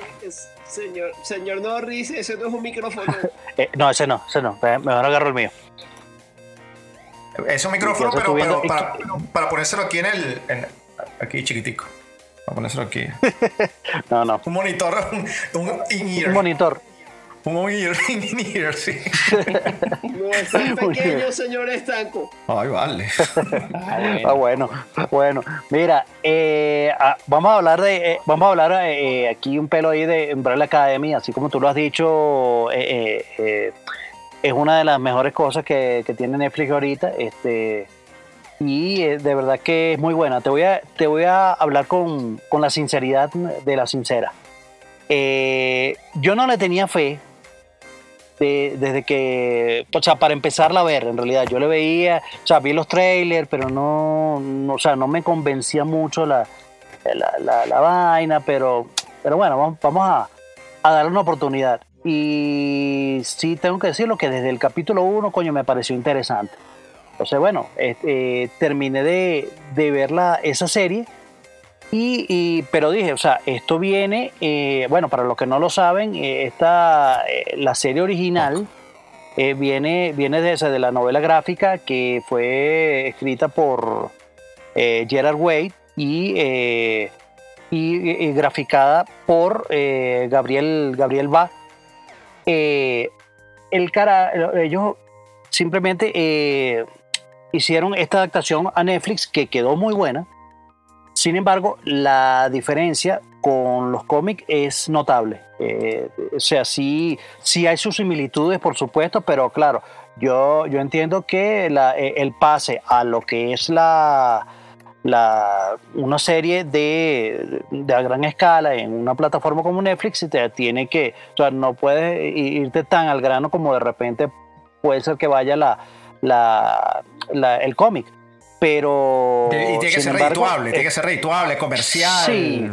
Señor, señor Norris, ese no es un micrófono. Eh, no, ese no, ese no. Mejor agarro el mío. Es un micrófono, pero, pero viendo- para, para ponérselo aquí en el. en- aquí chiquitico. Para ponérselo aquí. No, no. Un monitor, un, un in-ear. Un monitor. Un in-ear, in-ear, sí. No es tan pequeño, señor Estanco. Ay, vale. Ah, bueno, bueno. Mira, eh, ah, vamos a hablar de, eh, vamos a hablar eh, aquí un pelo ahí de Umbrella Academy, así como tú lo has dicho, eh, eh, eh, es una de las mejores cosas que, que tiene Netflix ahorita, este, y de verdad que es muy buena. Te voy a, te voy a hablar con, con la sinceridad de la sincera. Eh, yo no le tenía fe de- desde que, o sea, para empezarla a ver, en realidad, yo le veía, o sea, vi los trailers, pero no, o sea, no me convencía mucho la, la, la- vaina, pero, pero bueno, vamos, vamos a, darle una oportunidad. Y sí, tengo que decirlo que desde el capítulo 1, coño, me pareció interesante. Entonces, bueno, este, terminé de, de ver la- esa serie. Y, pero dije, o sea, esto viene, eh, bueno, para los que no lo saben, eh, esta, eh, la serie original viene, viene de, esa, de la novela gráfica que fue escrita por Gerard Way y, y, graficada por Gabriel, Gabriel Ba. Eh, el cara, ellos simplemente hicieron esta adaptación a Netflix que quedó muy buena. Sin embargo, la diferencia con los cómics es notable. Eh, o sea, sí, sí hay sus similitudes, por supuesto, pero claro, yo, yo entiendo que eh, el pase a lo que es la, una serie de, de a gran escala en una plataforma como Netflix te tiene que, o sea, no puedes irte tan al grano como de repente puede ser que vaya la, la- el cómic. Pero. Y tiene que ser embargo, redituable, eh, tiene que ser redituable, comercial. Sí.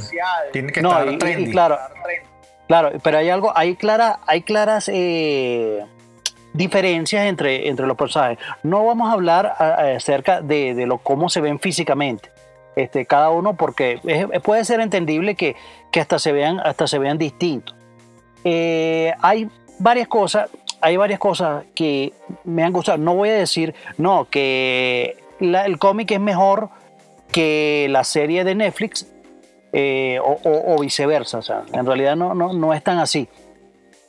Tiene que no, estar y- y, trendy. claro, claro, pero hay algo, hay claras, hay claras eh, diferencias entre, entre los personajes. No vamos a hablar acerca de, de lo cómo se ven físicamente. Este, cada uno, porque es- puede ser entendible que, que hasta se vean, hasta se vean distintos. Eh, hay varias cosas, hay varias cosas que me han gustado. No voy a decir, no, que la- el cómic es mejor que la serie de Netflix eh, o, o- o viceversa. O sea, en realidad no, no, no es tan así.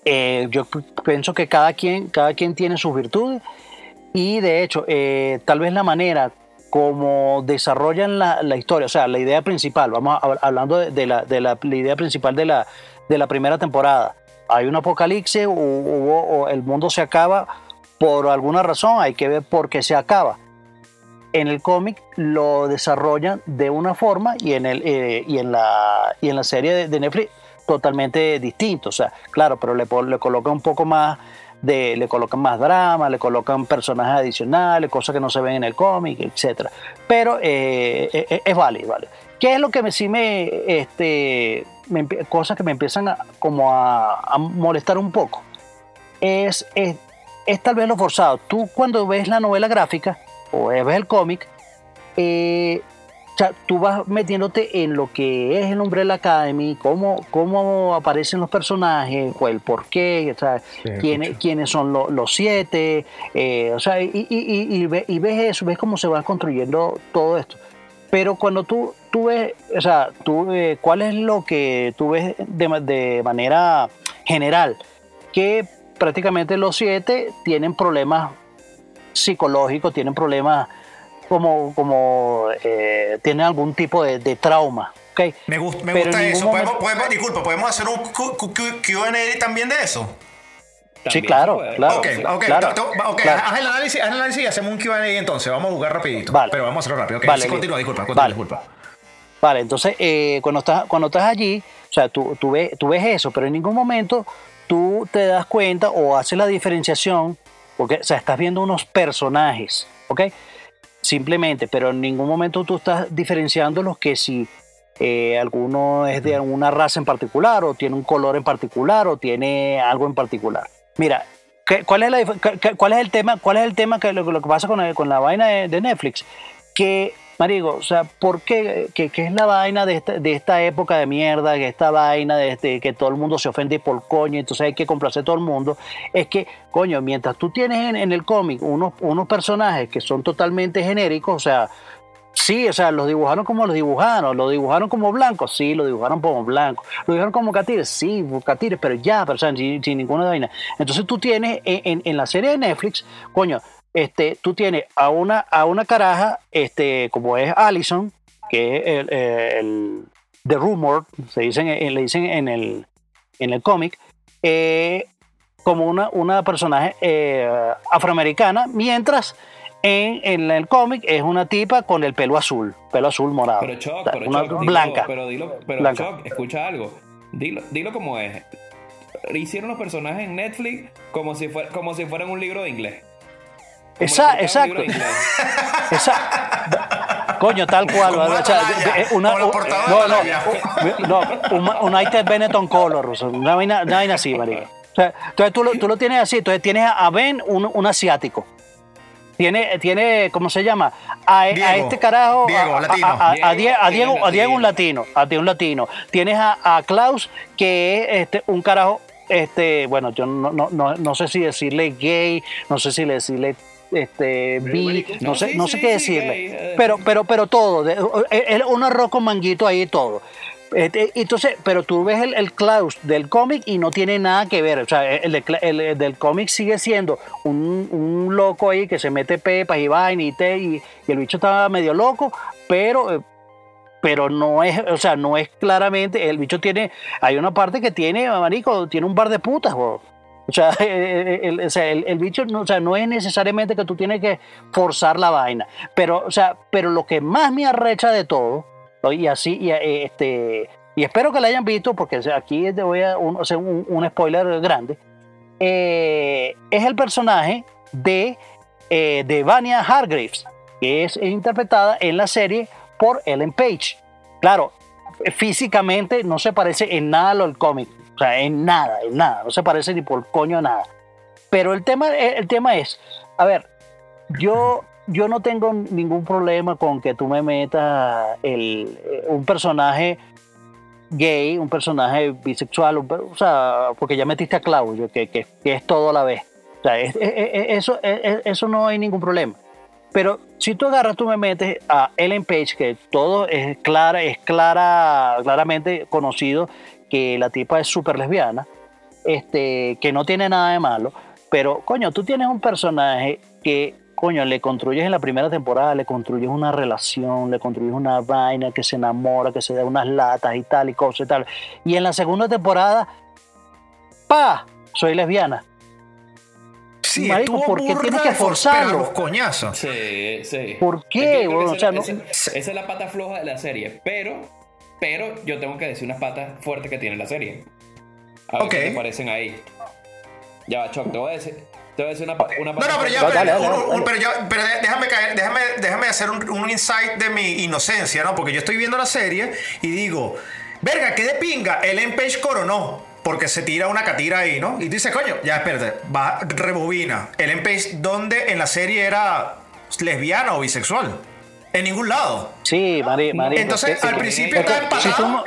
Eh, yo pienso que cada quien, cada quien tiene sus virtudes y de hecho, eh, tal vez la manera como desarrollan la, la historia, o sea, la idea principal, vamos a- hablando de, de la, de la- la idea principal de la, de la primera temporada. Hay un apocalipsis, hu- hubo- o el mundo se acaba por alguna razón, hay que ver por qué se acaba en el cómic lo desarrollan de una forma y en, el, eh, y en, la, y en la serie de, Netflix totalmente distinto. O sea, claro, pero le, le colocan un poco más de, le colocan más drama, le colocan personajes adicionales, cosas que no se ven en el cómic, etcétera. Pero eh, eh, es válido, vale. ¿Qué es lo que me, sí me, este, me cosas que me empiezan a, como a, a molestar un poco? Es, es, es tal vez lo forzado. Tú cuando ves la novela gráfica o ves el cómic, eh, o sea, tú vas metiéndote en lo que es el Umbrella Academy, cómo, cómo aparecen los personajes, o el por qué, o sea, quiénes, quiénes son lo- los siete, eh, o sea, y, y- y- y ve- y ves eso, ves cómo se va construyendo todo esto. Pero cuando tú, tú ves, o sea, tú, eh, ¿cuál es lo que tú ves de, de manera general? Que prácticamente los siete tienen problemas psicológicos, tienen problemas como, como eh, tienen algún tipo de, de trauma. ¿ok? Me, gust- me Pero gusta en eso. ningún ¿Podemos, momento- podemos- disculpa, ¿podemos hacer un Q&A también de eso? Sí, También claro, puede. claro. ok, ok, claro, ok, claro. haz el análisis, haz el análisis y hacemos un Q&A entonces. Vamos a jugar rapidito. Vale. Pero vamos a hacerlo rápido. ok. Vale, sí, continúa, disculpa, continúa, Vale. disculpa. Vale, entonces eh, cuando, estás, cuando estás allí, o sea, tú, tú, ves, tú ves eso, pero en ningún momento tú te das cuenta o haces la diferenciación, porque o sea, estás viendo unos personajes, ¿ok? Simplemente, pero en ningún momento tú estás diferenciando los que si eh, alguno es de una raza en particular o tiene un color en particular o tiene algo en particular. Mira, ¿qué- ¿cuál es, el tema? ¿Cuál es el tema que lo, que pasa con la vaina de, de Netflix? Que, Marigo, o sea, ¿por qué? ¿Qué, qué es la vaina de esta, de esta época de mierda? Que esta vaina de este, que todo el mundo se ofende por coño, entonces hay que complacer a todo el mundo. Es que, coño, mientras tú tienes en, el cómic unos, unos personajes que son totalmente genéricos, o sea, Sí, o sea, los dibujaron como los dibujaron, lo dibujaron como blancos, sí, lo dibujaron como blancos, lo dibujaron como catires, sí, catires, pero ya, pero sin, sin ninguna vaina. Entonces tú tienes en, en- en la serie de Netflix, coño, este, tú tienes a una, a una caraja, este, como es Allison, que es el, el The Rumor, se dicen, eh, le dicen en el, en el cómic, eh, como una, una personaje eh, afroamericana, mientras en, en el cómic es una tipa con el pelo azul, pelo azul morado. Pero Choc, O sea, pero una Choc, dilo- blanca. pero dilo, pero Blanca. Choc, escucha algo. Dilo, dilo como es. Hicieron los personajes en Netflix como si, fuera, como si fueran un libro de inglés. Esa- exacto. Esa, coño, tal cual. Como una o sea, toalla, una- de no, no, no, un United Benetton Color, o sea, una vaina, una vaina así, marico. O sea, entonces tú lo, tú lo tienes así, entonces tienes a Ben, un, un asiático. Tiene, tiene, ¿cómo se llama? A, este carajo. Diego, a, latino. a- a Diego, a Diego Diego, a Diego un latino. A Diego un latino. Tienes a, a Klaus, que es este, un carajo, este, bueno, yo no, no, no, no sé si decirle gay, no sé si decirle este marico. no No, sé, sí, no sé sí, qué decirle. eh. Pero, pero, pero todo, de- eh, eh, un arroz con manguito ahí todo. Entonces, pero tú ves el, el Klaus del cómic y no tiene nada que ver. O sea, el, de Cla- el- el del cómic sigue siendo un, un loco ahí que se mete pepas y vaina y té y, y el bicho estaba medio loco, pero pero no es, o sea, no es claramente, el bicho tiene, hay una parte que tiene, marico, tiene un bar de putas, weón. O sea, el, el- el- el bicho no, o sea, no es necesariamente que tú tienes que forzar la vaina, pero, o sea, pero lo que más me arrecha de todo, ¿no? y así, y, eh, este, y espero que la hayan visto, porque aquí te voy a un- hacer un, un spoiler grande, eh, es el personaje de, eh, de Vania Hargreaves, que es interpretada en la serie por Ellen Page. Claro, físicamente no se parece en nada a lo del cómic, o sea, en nada, en nada, no se parece ni por coño a nada. Pero el tema, el tema es, a ver, yo, yo no tengo ningún problema con que tú me metas el, eh, un personaje gay, un personaje bisexual, o sea, porque ya metiste a Claudio, que, que- es todo a la vez. O sea, es- es- es- eso, es- eso no hay ningún problema. Pero si tú agarras, tú me metes a Ellen Page, que todo es clara, es clara, claramente conocido que la tipa es súper lesbiana, este, que no tiene nada de malo, pero coño, tú tienes un personaje que, coño, le construyes en la primera temporada, le construyes una relación, le construyes una vaina, que se enamora, que se da unas latas y tal y cosas y tal. Y en la segunda temporada, ¡pa! Soy lesbiana. Sí, Marico, ¿por qué tienes que forzarlo? los coñazos. Sí, sí. ¿Por qué? O sea, no- esa es la pata floja de la serie. Pero, pero yo tengo que decir unas patas fuertes que tiene la serie. A ver Ok. qué te parecen ahí. Ya va, Choc, te voy a decir, te voy a decir una, una No, pata no, pero ya, fuerte. pero, Dale, dale, un- un- dale. pero ya- pero déjame caer, déjame, déjame hacer un, un insight de mi inocencia, ¿no? Porque yo estoy viendo la serie y digo, verga, qué de pinga, Ellen Page coronó. Porque se tira una catira ahí, ¿no? Y tú dices, coño, ya espérate, va, rebobina. Ellen Page, ¿dónde en la serie era lesbiana o bisexual? En ningún lado. Sí, Mari, Mari, Entonces, al principio está si no-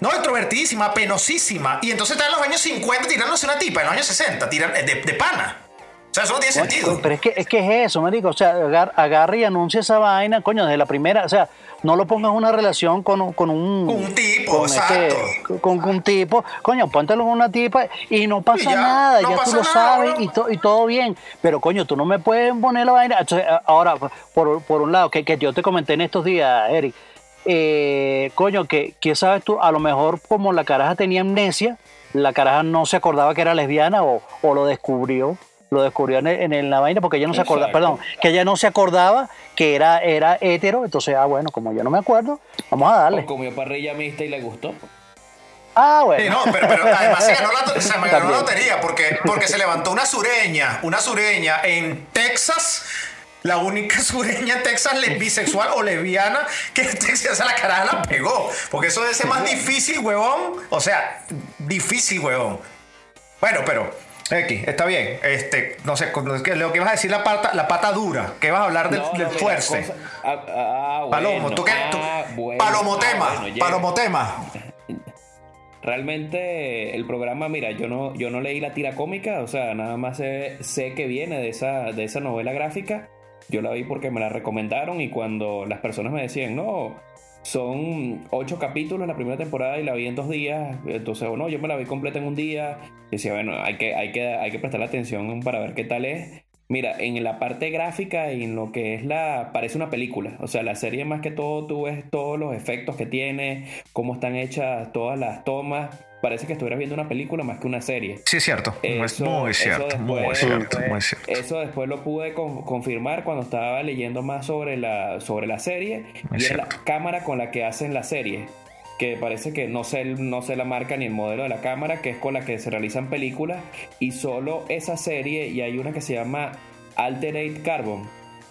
No, introvertidísima, penosísima. Y entonces está en los años 50 tirándose una tipa, en los años 60, tiran, de, de pana. O sea, eso no tiene sentido. Pero es que, es que es eso, marico. O sea, agar- agarra y anuncia esa vaina, coño, desde la primera. O sea, no lo pongas en una relación con, un- con un... Con un tipo, este- exacto. con, con un tipo. Coño, póntelo con una tipa y no pasa Y ya, nada. no ya pasa tú lo nada, sabes y, to- y todo bien. Pero, coño, tú no me puedes poner la vaina. Entonces, ahora, por, por un lado, que, que yo te comenté en estos días, Eric. eh, coño, que, que sabes tú, a lo mejor como la caraja tenía amnesia, la caraja no se acordaba que era lesbiana o, o lo descubrió, lo descubrió en, el- en el- la vaina porque ella no se acordaba, perdón, que ella no se acordaba que era, era hetero, entonces, ah, bueno, como yo no me acuerdo, vamos a O darle. comió parrilla mixta y le gustó. Ah, Sí, bueno. no, pero, pero además se ganó la, se me ganó la También. lotería porque, porque se levantó una sureña, una sureña en Texas. La única sureña en Texas bisexual o lesbiana que en Texas a la caraja la pegó. Porque eso debe ser más difícil, huevón. O sea, difícil, huevón. Bueno, pero, X, está bien. Este, no sé, lo que ibas a decir la pata, la pata dura, que ibas a hablar del, No, no, del mira, fuerce. cosa- ah, ah, bueno, Palomo, ¿tú qué? tú- ah, bueno, palomotema, ah, bueno, llega. palomotema. Realmente el programa, mira, yo no, yo no leí la tira cómica, o sea, nada más sé, sé que viene de esa, de esa novela gráfica. Yo la vi porque me la recomendaron y cuando las personas me decían, no, son ocho capítulos la primera temporada y la vi en dos días, entonces, bueno, yo me la vi completa en un día. Y decía, bueno, hay que, hay que, hay que prestarle atención para ver qué tal es. Mira, en la parte gráfica y en lo que es la. parece una película. O sea, la serie más que todo, tú ves todos los efectos que tiene, cómo están hechas todas las tomas. Parece que estuvieras viendo una película más que una serie. Sí, es cierto. Es Eso- muy eso cierto, muy después- cierto, muy cierto. Eso después lo pude con- confirmar cuando estaba leyendo más sobre la, sobre la serie. Muy y era la cierto. cámara con la que hacen la serie. que parece que no sé, no sé la marca ni el modelo de la cámara, que es con la que se realizan películas, y solo esa serie, y hay una que se llama Alterate Carbon.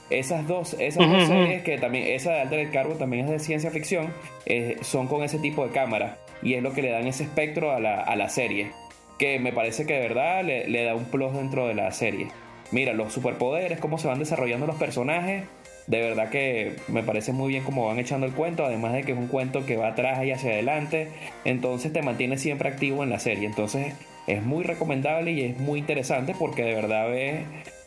Esas dos, esas dos series, que también, esa de Alterate Carbon también es de ciencia ficción, eh, son con ese tipo de cámara, y es lo que le dan ese espectro a la, a la serie, que me parece que de verdad le, le da un plus dentro de la serie. Mira, los superpoderes, cómo se van desarrollando los personajes, de verdad que me parece muy bien cómo van echando el cuento, además de que es un cuento que va atrás y hacia adelante, entonces te mantiene siempre activo en la serie. Entonces es muy recomendable y es muy interesante porque de verdad ves,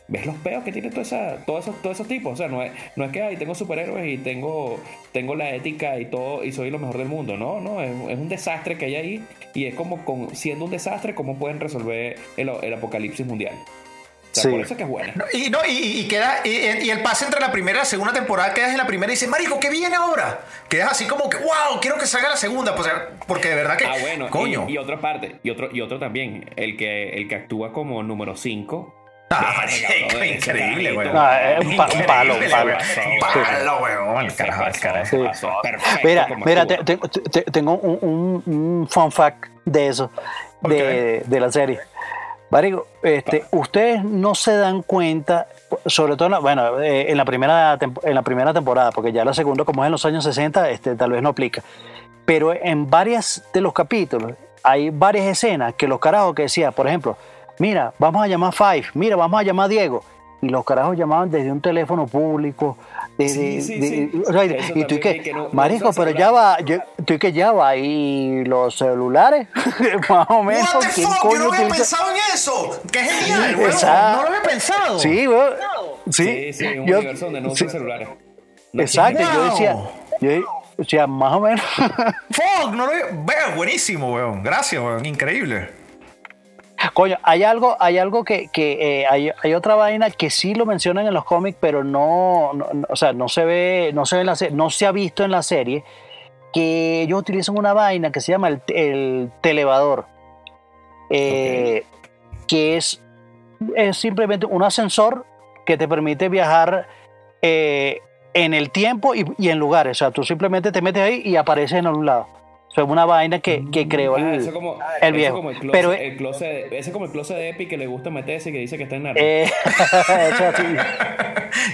ves los peos que tiene toda esa, todos, esos, todos esos tipos. O sea, no es, no es que ahí tengo superhéroes y tengo, tengo la ética y todo y soy lo mejor del mundo. No, no, es, es un desastre que hay ahí y es como con, siendo un desastre, cómo pueden resolver el, el apocalipsis mundial. O sea, Sí. por eso es que es buena. No, Y, no, y, y queda, y, y el pase entre la primera y la segunda temporada, quedas en la primera y dices, Marico, ¿qué viene ahora? Quedas así como que, wow, quiero que salga la segunda, pues, porque de verdad que, Ah, bueno, coño. Y, y otra parte, y otro, y otro también, el que, el que actúa como número 5. Ah, increíble, güey. Ah, un pa- un palo, un palo. Un palo, weón. El carajo, el carajo. Sí. Mira, mira, te- te- te- tengo un, un- un fun fact de eso, de, de la serie. Marico, este, ustedes no se dan cuenta, sobre todo en la, bueno, eh, en, la primera en la primera temporada, porque ya la segunda, como es en los años 60, este, tal vez no aplica. Pero en varias de los capítulos hay varias escenas que los carajos que decían, por ejemplo, mira, vamos a llamar a Five, mira, vamos a llamar a Diego. Y los carajos llamaban desde un teléfono público. de- Sí, de- sí, de- sí. o sea, y- tú y que, que no- marico, pero ya va, yo- tú y que ya va, y los celulares, más o menos. What the ¿quién fuck? Yo no había utiliza? pensado en eso. Qué genial, weón. Exacto. No lo había pensado. Sí, weón. Sí, Sí, sí, un yo- universo donde no sí, usan celulares. No Exacto, yo decía, yo decía, más o menos. Fuck, no lo había. Vea, buenísimo, weón. Gracias, weón. Increíble. Coño, hay algo, hay algo que, que, eh, hay, hay otra vaina que sí lo mencionan en los cómics, pero no, no- no- o sea, no se ve, no se ve en la no se ha visto en la serie, que ellos utilizan una vaina que se llama el, el televador, eh, que es, es simplemente un ascensor que te permite viajar eh, en el tiempo y, y en lugares. O sea, tú simplemente te metes ahí y apareces en algún lado. O sea, es una vaina que, que creó Ah, el, eso como, el eso viejo. como el closet, Pero- el closet- ese es como el closet de Epic que le gusta meterse y que dice que está en Narnia. eh.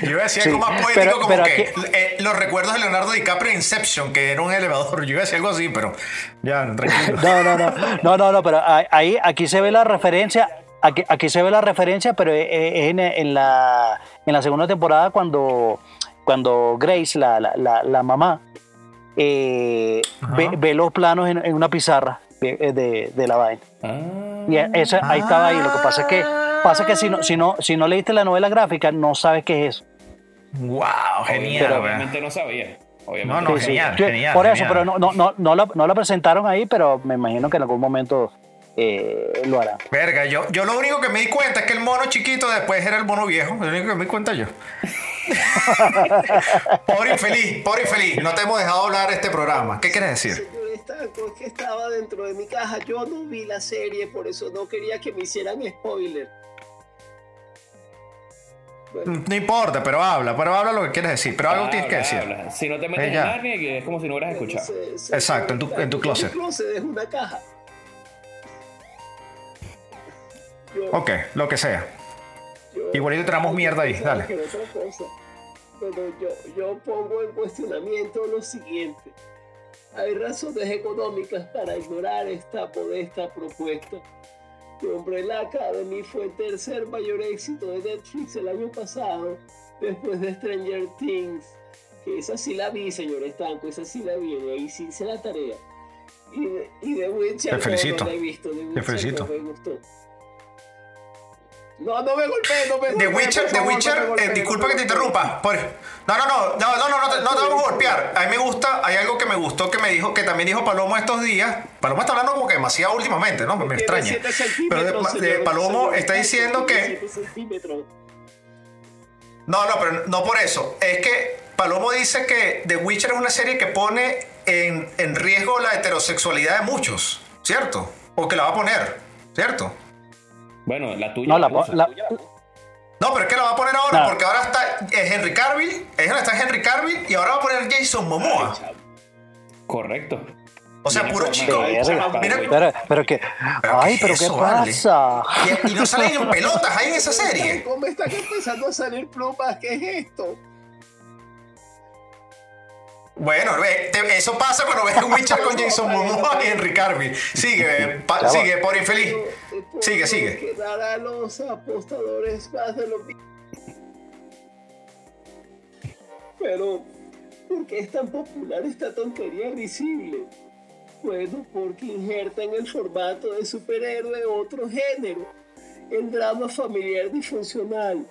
Yo iba a decir Sí, algo más poético pero- como pero que aquí- eh, los recuerdos de Leonardo DiCaprio en Inception, que era un elevador. Yo iba a decir algo así, pero ya, tranquilo. No, no, no, no, no, no, pero ahí, aquí se ve la referencia, aquí, aquí se ve la referencia, pero es es en, en la, en la segunda temporada cuando, cuando Grace, la, la, la, la mamá, eh, ve, ve los planos en, en una pizarra de, de- de la vaina. Ah, Y eso, ahí estaba ahí. Lo que pasa es que, pasa que si, no, si, no, si no leíste la novela gráfica, no sabes qué es eso. Wow, genial, pero obviamente no sabía. Obviamente. No, no, Sí, sí. genial, Yo- genial. Por eso, genial. pero no, no, no, no, la, no la presentaron ahí, pero me imagino que en algún momento eh, lo harán. Verga, yo, yo lo único que me di cuenta es que el mono chiquito después era el mono viejo. Lo único que me di cuenta yo. pobre infeliz, pobre infeliz. No te hemos dejado hablar este programa. ¿Qué quieres decir? Señor que estaba dentro de mi caja. Yo no vi la serie, por eso no quería que me hicieran spoiler. Bueno, No importa, pero habla, pero habla lo que quieres decir. Pero algo tienes que decir. habla. Si no te metes en. Narnia, que es como si no hubieras escuchado. se- se- Exacto, en tu- en tu closet. Mi closet es una caja. Ok, lo que sea. yo- Igualito tenemos mierda ahí, dale. Pero yo, yo pongo en cuestionamiento lo siguiente. Hay razones económicas para ignorar esta modesta propuesta. The Umbrella Academy fue el tercer mayor éxito de Netflix el año pasado, después de Stranger Things. Que esa sí la vi, señor Estanco, esa sí la vi, ahí sí hice la tarea. Y de, y de Witcher Te felicito. no la he visto, de Witcher felicito. no me gustó. No, no me golpees, no me The golpees, Witcher, The favor, no Witcher, eh, disculpa no que te interrumpa. Por- No, no, no, no, no, no, no, te- no te vamos a golpear. A mí me gusta, hay algo que me gustó que me dijo, que también dijo Palomo estos días. Palomo está hablando como que demasiado últimamente, ¿no? Me extraña. Pero de- Palomo está diciendo que. No, no, pero no por eso. Es que Palomo dice que The Witcher es una serie que pone en, en riesgo la heterosexualidad de muchos, ¿cierto? O que la va a poner, ¿cierto? Bueno, la tuya. No, la, la- No, pero es que la va a poner ahora No. porque ahora está es Henry donde está Henry Cavill y ahora va a poner Jason Momoa. Correcto. O sea, puro chico. Pero, pero que, Pero ay, ¿qué pero qué eso, pasa. y, y no salen en pelotas ahí en esa serie. ¿Cómo están empezando a salir plumas? ¿Qué es esto? Bueno, eso pasa cuando ves un Witcher con Jason Momoa y Henry Cavill. Sigue, pa- sigue, por infeliz. Sigue, sigue. que dará a los apostadores más de lo. Pero, ¿por qué es tan popular esta tontería risible? Bueno, porque injerta en el formato de superhéroe otro género, el drama familiar disfuncional.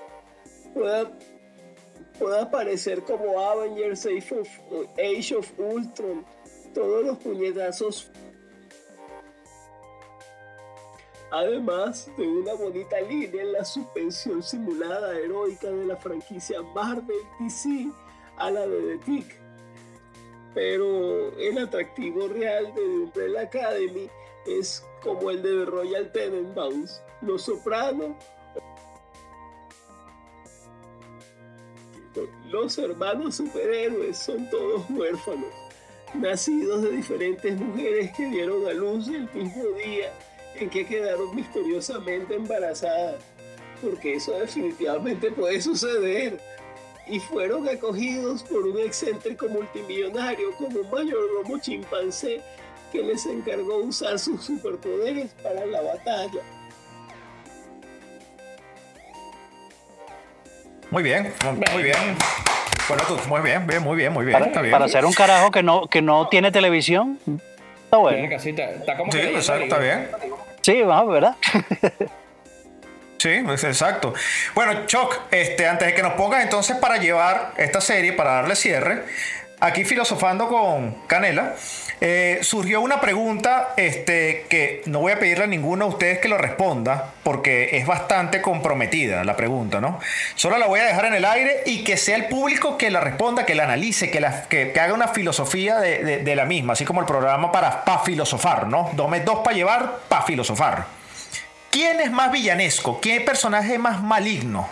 Puede aparecer como Avengers Age of, Age of Ultron, todos los puñetazos Además de una bonita línea en la suspensión simulada heroica de la franquicia Marvel DC a la de The Tick. Pero el atractivo real de The Umbrella Academy es como el de The Royal Tenenbaums, Los Soprano. Los hermanos superhéroes son todos huérfanos, nacidos de diferentes mujeres que dieron a luz el mismo día en que quedaron misteriosamente embarazadas, porque eso definitivamente puede suceder. Y fueron acogidos por un excéntrico multimillonario como un mayordomo chimpancé que les encargó usar sus superpoderes para la batalla. Muy bien, muy bien. Bueno, tú, muy bien, bien, muy bien, muy bien. está Para, bien. para ser un carajo que no, que no tiene televisión, está Tiene bueno. casita. Está como Sí, que exacto, está bien. Sí, vamos, ¿verdad? Sí, es exacto. Bueno, Choc, este, antes de que nos pongas entonces para llevar esta serie, para darle cierre, aquí filosofando con Canela, eh, surgió una pregunta este, que no voy a pedirle a ninguno de ustedes que lo responda, porque es bastante comprometida la pregunta, ¿no? Solo la voy a dejar en el aire y que sea el público que la responda, que la analice, que, la, que, haga una filosofía de, la misma, así como el programa para, filosofar, ¿no? Dome dos para llevar, para filosofar. ¿Quién es más villanesco? ¿Qué personaje es más maligno?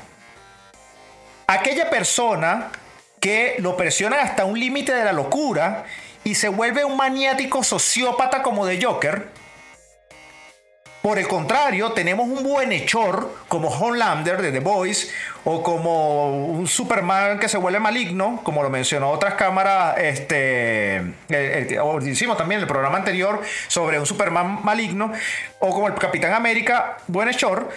Aquella persona que lo presiona hasta un límite de la locura y se vuelve un maniático sociópata como de Joker. Por el contrario, tenemos un buen hechor como Homelander de The Boys o como un Superman que se vuelve maligno, como lo mencionó otras cámaras, este, el- hicimos también el programa anterior sobre un Superman maligno, o como el Capitán América, buen hechor,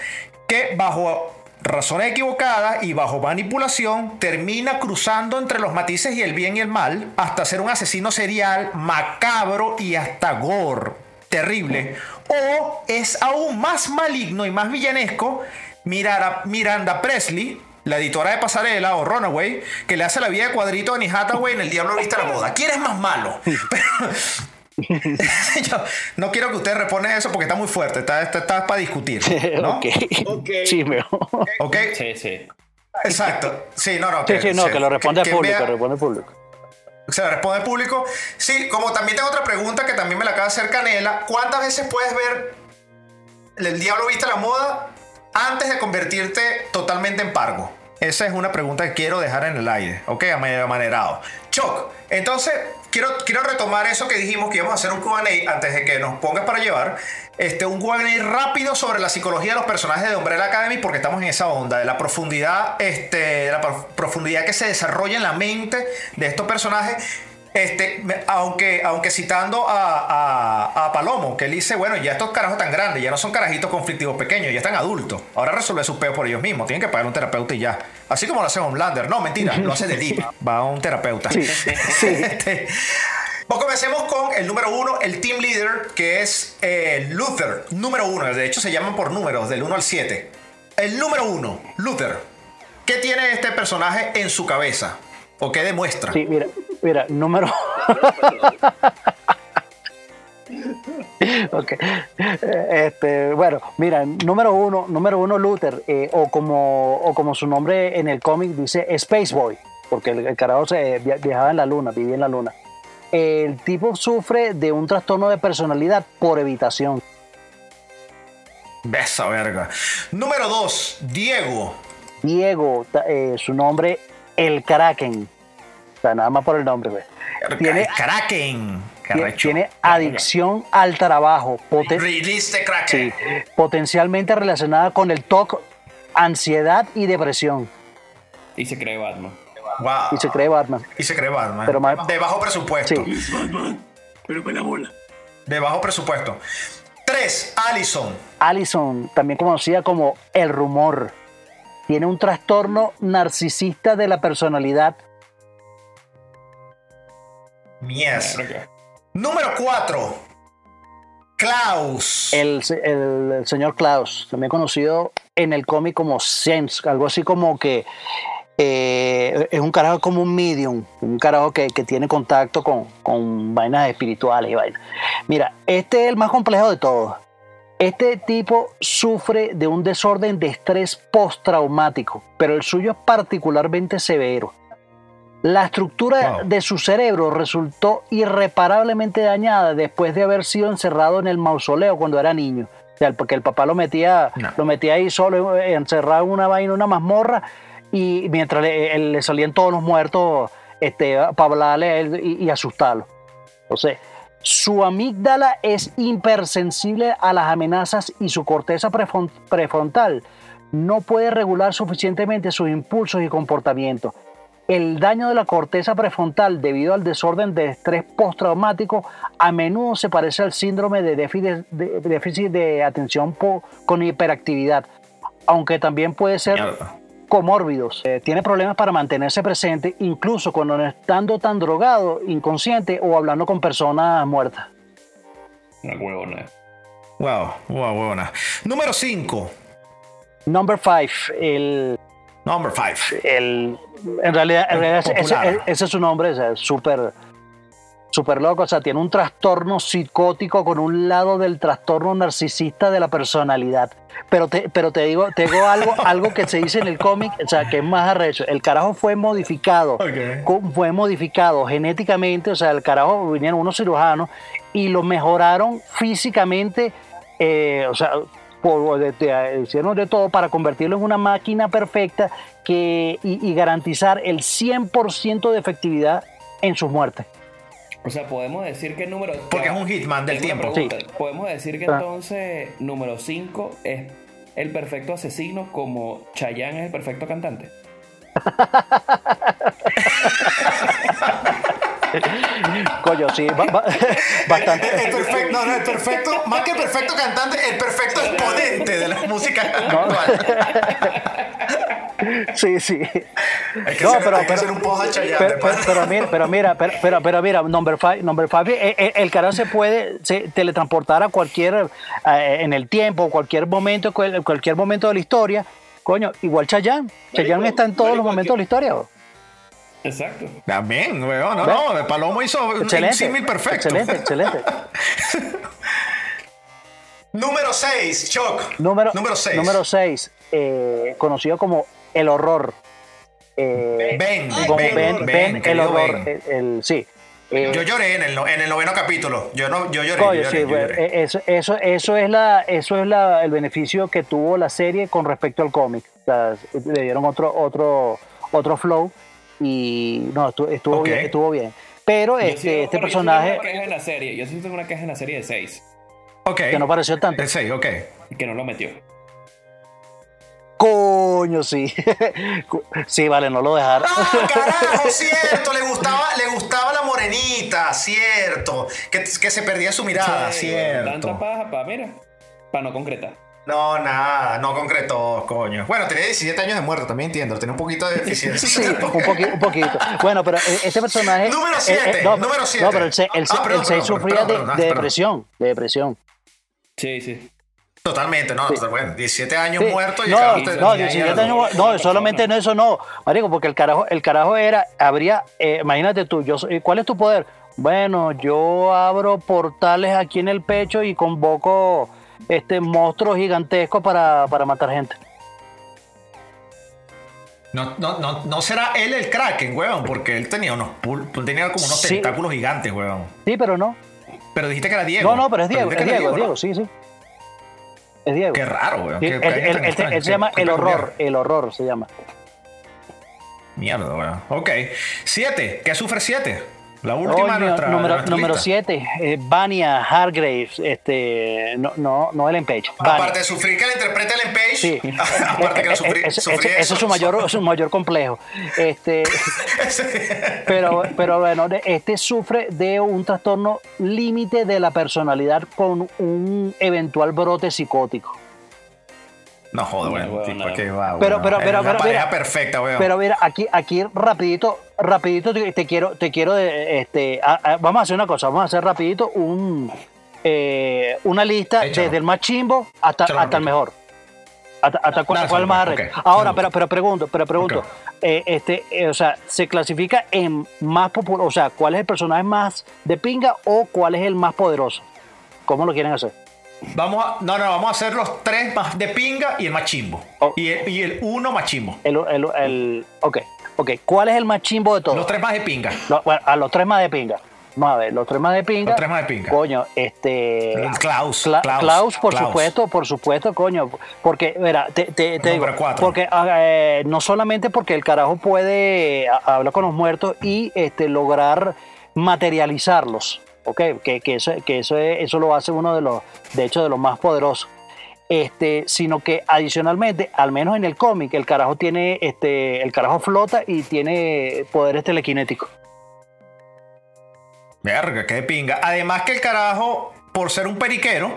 que bajo razones equivocadas y bajo manipulación termina cruzando entre los matices y el bien y el mal hasta ser un asesino serial macabro y hasta gore. Terrible. O es aún más maligno y más villanesco mirar a Miranda Presley la editora de Pasarela o Runaway que le hace la vida de cuadrito a Annie Hathaway en El Diablo Viste la Moda ¿quién es más malo? Pero- Yo no quiero que ustedes respondan eso porque está muy fuerte está, está, está para discutir ¿no? ok. Ok. Chismeo. ¿Ok? Sí, sí. Exacto. Sí, no, no. Sí, sí, no, que lo responde el que público, vea- que responde el público. se lo responde el público. Sí, como también tengo otra pregunta que también me la acaba de hacer Canela. ¿Cuántas veces puedes ver El Diablo Viste la Moda antes de convertirte totalmente en pargo? Esa es una pregunta que quiero dejar en el aire, ¿ok? A medio manerado. Choc, entonces quiero, quiero retomar eso que dijimos que íbamos a hacer un Q&A antes de que nos pongas para llevar. Este, un Q&A rápido sobre la psicología de los personajes de Umbrella Academy porque estamos en esa onda de la profundidad, este, de la prof- profundidad que se desarrolla en la mente de estos personajes. Este, aunque, aunque citando a, a- a Palomo, que él dice, bueno, ya estos carajos tan grandes, ya no son carajitos conflictivos pequeños, ya están adultos. Ahora resuelve sus peos por ellos mismos, tienen que pagar un terapeuta y ya. Así como lo hace Homelander. No, mentira, lo hace de Deep, va a un terapeuta. Sí, sí. Este, pues comencemos con el número uno, el team leader, que es eh, Luther, número uno. De hecho, se llaman por números, del 1 al 7. El número uno, Luther. ¿Qué tiene este personaje en su cabeza? ¿O qué demuestra? Sí, mira, mira, número. Ok. Este, bueno, mira, número uno, número uno Luther, eh, o, como, o como su nombre en el cómic dice, Space Boy, porque el, el carajo se via- viajaba en la luna, vivía en la luna. El tipo sufre de un trastorno de personalidad por evitación. Besa verga. Número dos, Diego. Diego, eh, su nombre, el Kraken. Sea, nada más por el nombre, pues. Tiene, Kraken. Tiene adicción al trabajo, poten- Release the sí, Kraken. potencialmente relacionada con el TOC, ansiedad y depresión. Y se cree Batman. Wow. Y se cree Batman. Y se cree Batman. Pero más- de bajo presupuesto. Sí. Batman. Pero con la bola. De bajo presupuesto. Tres, Allison. Allison, también conocida como el rumor, tiene un trastorno narcisista de la personalidad. Mies. Verga. Número cuatro, Klaus. El, se- el- el señor Klaus, también conocido en el cómic como Sense, algo así como que eh, es un carajo como un medium, un carajo que, que tiene contacto con, con vainas espirituales y vainas. Mira, este es el más complejo de todos. Este tipo sufre de un desorden de estrés postraumático, pero el suyo es particularmente severo. La estructura Wow. de su cerebro resultó irreparablemente dañada después de haber sido encerrado en el mausoleo cuando era niño. O sea, porque el papá lo metía, No. lo metía ahí solo, encerrado en una vaina, una mazmorra, y mientras le, le salían todos los muertos este, para hablarle a él y, y asustarlo. Entonces, su amígdala es hipersensible a las amenazas y su corteza prefron- prefrontal no puede regular suficientemente sus impulsos y comportamientos. El daño de la corteza prefrontal debido al desorden de estrés postraumático a menudo se parece al síndrome de déficit de, déficit de atención con hiperactividad, aunque también puede ser comórbidos. Eh, tiene problemas para mantenerse presente, incluso cuando no estando tan drogado, inconsciente o hablando con personas muertas. Una huevona. Wow, wow, buena. Número cinco, Number five, el, number five. el en realidad, El ese, ese- ese es su nombre, es súper súper loco, o sea, tiene un trastorno psicótico con un lado del trastorno narcisista de la personalidad. Pero te, pero te digo, te digo algo, algo que se dice en el cómic, o sea, que es más arrecho. El carajo fue modificado, Ok. co- fue modificado genéticamente, o sea, el carajo vinieron unos cirujanos y lo mejoraron físicamente, eh, o sea, por, de- de- hicieron de todo para convertirlo en una máquina perfecta que, y, y garantizar el 100% de efectividad en sus muertes. O sea, podemos decir que el número. Porque es un hitman del tiempo. pregunta. Podemos decir que Ah. entonces número 5 es el perfecto asesino como Chayanne es el perfecto cantante. Coño, sí, ba- ba- bastante. El perfecto, no, no, el perfecto, más que el perfecto cantante, el perfecto exponente de la música actual. Sí, sí. Hay que, No, hacer, pero- hay que pero- hacer un Chayanne. Pero, pero- mira, pero mira, pero, pero, pero mira, number five, number five, eh, eh, el carajo se puede se teletransportar a cualquier, eh, en el tiempo, cualquier momento, cual- cualquier momento de la historia. Coño, igual Chayanne. Chayanne está en todos los momentos de la historia. bro. Exacto. También, weón. No, no, el Palomo hizo un símil perfecto. Excelente, excelente. Número 6, Choc. Número, Número 6. Número 6, conocido como El Horror. Eh, Ben, como Ben, Ben, Ben, Ben, el horror. Ben. el- el- sí. Eh, Yo lloré en el, no- en el noveno capítulo. Yo no, yo lloré. Coño, yo lloré, sí, yo bueno, lloré. eh, eso, eso, eso es la, eso es la, el beneficio que tuvo la serie con respecto al cómic. O sea, le dieron otro, otro, otro flow y no, estuvo, estuvo Ok. bien, estuvo bien. Pero sí- este, este bueno, yo sí tengo personaje una queja en la serie. Yo sí tengo una queja en la serie de 6 Ok. que no pareció tanto. El 6, ok. que no lo metió. Coño, sí. sí, vale, no lo dejaron. Ah, carajo, cierto. Le gustaba, le gustaba la morenita, cierto. Que, que se perdía su mirada, Sí, cierto. Tanta paja para, mira, para no concretar. No, nada, no concretó, coño. Bueno, tenía 17 años de muerto, también entiendo. Tenía un poquito de deficiencia. Sí, un, poqui- un poquito. Bueno, pero eh, este personaje. Número eh, siete, no, número siete. No, pero el 6 el, Ah, sufría perdón, de, perdón, de perdón. depresión. De depresión. Sí, sí. Totalmente, no, total- bueno, 17 años Sí. muerto y no, no, usted- no, ni ahí 17 algo. años, no, solamente no eso no, marico, porque el carajo, el carajo era, habría, eh, imagínate tú, yo, soy- ¿cuál es tu poder? Bueno, yo abro portales aquí en el pecho y convoco este monstruos gigantescos para, para matar gente. No, no, no, no será él el Kraken, weón, porque él tenía unos tenía como unos Sí. tentáculos gigantes, weón. Sí, pero no. Pero dijiste que era Diego. No, no, pero es Diego, es Diego, Diego, ¿no? sí, sí. Es Diego. Qué raro, weón. Sí, qué- él se qué- llama El. Horror, El Horror se llama. Mierda, weón. Ok. Siete. ¿Qué sufre siete? La última nuestra, número, nuestra número. 7, eh, Vania Hargraves, este, no, no, no Ellen Page. Vania. Aparte de sufrir que la interpreta Ellen Page, Sí. aparte que la Eh, sufrí, eh, sufrí ese es su mayor, su mayor complejo. Este, pero, pero bueno, este sufre de un trastorno límite de la personalidad con un eventual brote psicótico. No joder, No, bueno, weón, tipo, no. que va, Pero, pero, Es pero, la pero, pareja mira, perfecta, weón. Pero mira, aquí, aquí rapidito, rapidito te, te quiero, te quiero, eh, este, a- a- vamos a hacer una cosa, vamos a hacer rapidito un, eh, una lista Échalo. desde el más chimbo hasta, Échalo hasta el mejor. Hasta, hasta cuál, más. Ahora, pero, pero pregunto, pero pregunto, eh, este, eh, o sea, se clasifica en más popular, o sea, ¿cuál es el personaje más de pinga o cuál es el más poderoso? ¿Cómo lo quieren hacer? Vamos a, no, no, vamos a hacer los tres más de pinga y el más chimbo. Oh. Y, el, y el uno más chimbo. El, el, el, ok, ok, ¿cuál es el más chimbo de todos? Los tres más de pinga. Lo- bueno, a los tres más de pinga. Vamos a ver, los tres más de pinga. Los tres más de pinga. Coño, este. Klaus, Cla- Klaus, Klaus, por Klaus. supuesto, por supuesto, coño. Porque, mira, te, te, te digo, Número cuatro. porque ah, eh, no solamente porque el carajo puede ah, hablar con los muertos y este, lograr materializarlos, ¿ok? Que, que, eso, que eso, es- eso lo hace uno de los, de hecho, de los más poderosos. Este, sino que adicionalmente, al menos en el cómic, el carajo tiene, este, el carajo flota y tiene poderes telequinéticos. Verga, qué pinga. Además que el carajo, por ser un periquero,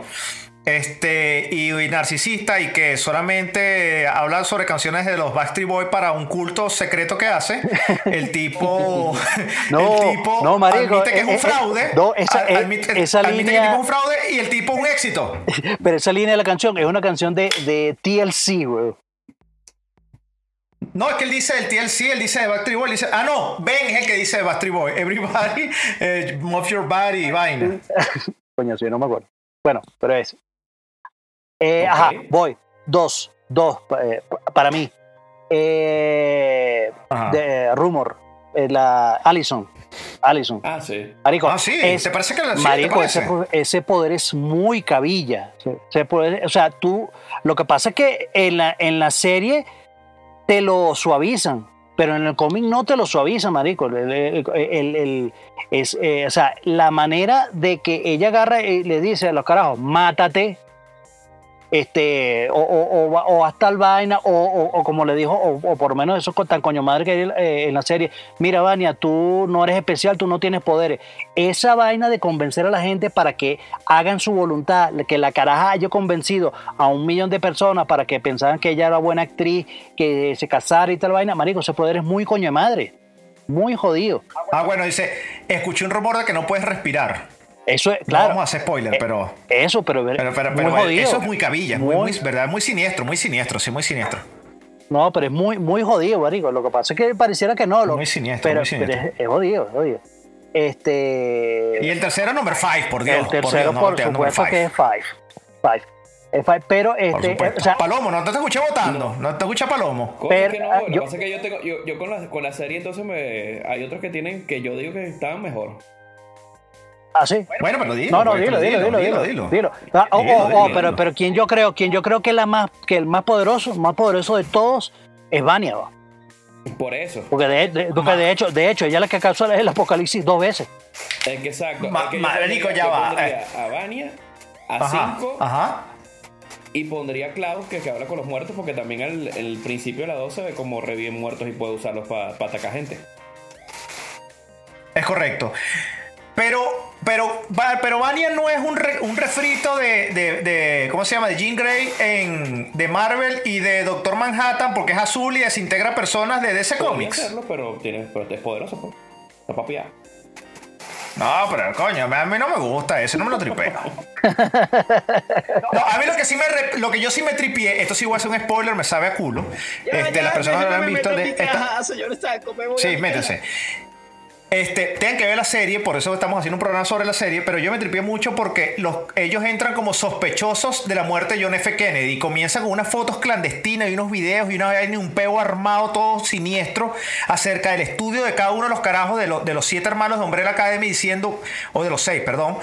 este, y, y narcisista y que solamente habla sobre canciones de los Backstreet Boys para un culto secreto que hace, el tipo, No, el tipo no, marico, admite que es eh, un eh, fraude, no, esa- ad- eh, admite, esa admite que el línea- tipo es un fraude y el tipo es un éxito. Pero esa línea de la canción es una canción de, de TLC, güey. No, es que él dice del TLC, él dice de Backstreet Boy, él dice, ah no, Ben es el que dice de Backstreet Boy, everybody, eh, move your body, vaina. Coño, sí, no me acuerdo. Bueno, pero es. Eh. Ajá, voy. Dos, dos eh, pa- para mí. Eh, de, rumor. eh, la Allison. Allison. Ah, sí. Marico, Ah, sí, es- ¿te parece que la sí, te Marico, ese, ese poder es muy cabilla. Ese poder- o sea, tú. Lo que pasa es que en la, en la serie te lo suavizan, pero en el cómic no te lo suavizan, Marico. El- el- el- el- es, eh, o sea, la manera de que ella agarra y le dice a los carajos, mátate. Este, o, o, o, o hasta el vaina, o, como le dijo, o, por lo menos eso con tan coño madre que eh, en la serie. Mira, Vania, tú no eres especial, tú no tienes poderes esa vaina de convencer a la gente para que hagan su voluntad, que la caraja haya convencido a un millón de personas para que pensaran que ella era buena actriz, que se casara y tal vaina, marico, ese poder es muy coño madre, muy jodido. Ah, bueno, dice, escuché un rumor de que no puedes respirar. Eso es, No claro. vamos a hacer spoiler, eh, pero, Eso, pero, pero, pero, muy pero jodido. eso es muy cabilla, muy, Muy- muy- verdad, muy siniestro, muy siniestro, sí, muy siniestro. No, pero es muy, muy jodido, marico. Lo que pasa es que pareciera que no. Lo, Muy siniestro, pero, muy siniestro. pero es, es jodido, es jodido. Este... Y el tercero, number five, por Dios. el tercero, por, Dios, no, por supuesto five. que es Five. Five. Es Five, pero Por este, supuesto. o sea, Palomo, no te escuché votando, no, te escucha Palomo. Pero, es que no, ah, lo que pasa es que yo tengo, yo, yo con la, con la serie entonces me, hay otros que tienen, que yo digo que estaban mejor. Así. Bueno, pero dilo. No, no, pues, dilo, dilo, dilo, dilo, dilo. dilo. Ah, oh, oh, oh, pero, pero quien yo creo, quien yo creo que la más, que el más poderoso, más poderoso de todos es Vania, va. Por eso. porque de, de- porque de hecho, de hecho, ella es la que causó el apocalipsis dos veces. Es que exacto. Ma- es que marico, ya va, eh. A Vania, a Ajá, 5 ajá. y pondría a Klaus que, que habla con los muertos porque también al el principio de la 2 se ve como reviven muertos y puede usarlos para atacar gente. Es correcto. Pero, pero, va- pero Vania no es un, re- un refrito de, de, de- ¿cómo se llama? De Jean Grey en, de Marvel y de Doctor Manhattan porque es azul y desintegra personas de DC Comics. hacerlo, pero, tiene, pero es poderoso. Pues. Está papiado. No, pero coño, a mí no me gusta eso, no me lo tripeo. No, a mí lo que sí me re- lo que yo sí me tripié, esto sí voy a hacer un spoiler, me sabe a culo. Ya, este, ya, las personas que lo han visto de mi esta- caja, señor me voy Sí, caja. Este, tienen que ver la serie, por eso estamos haciendo un programa sobre la serie, pero yo me tripié mucho porque los, ellos entran como sospechosos de la muerte de John F. Kennedy y comienzan con unas fotos clandestinas y unos videos y una un peo armado todo siniestro acerca del estudio de cada uno de los carajos de, los- de los siete hermanos de Umbrella Academy diciendo, o de los seis, perdón,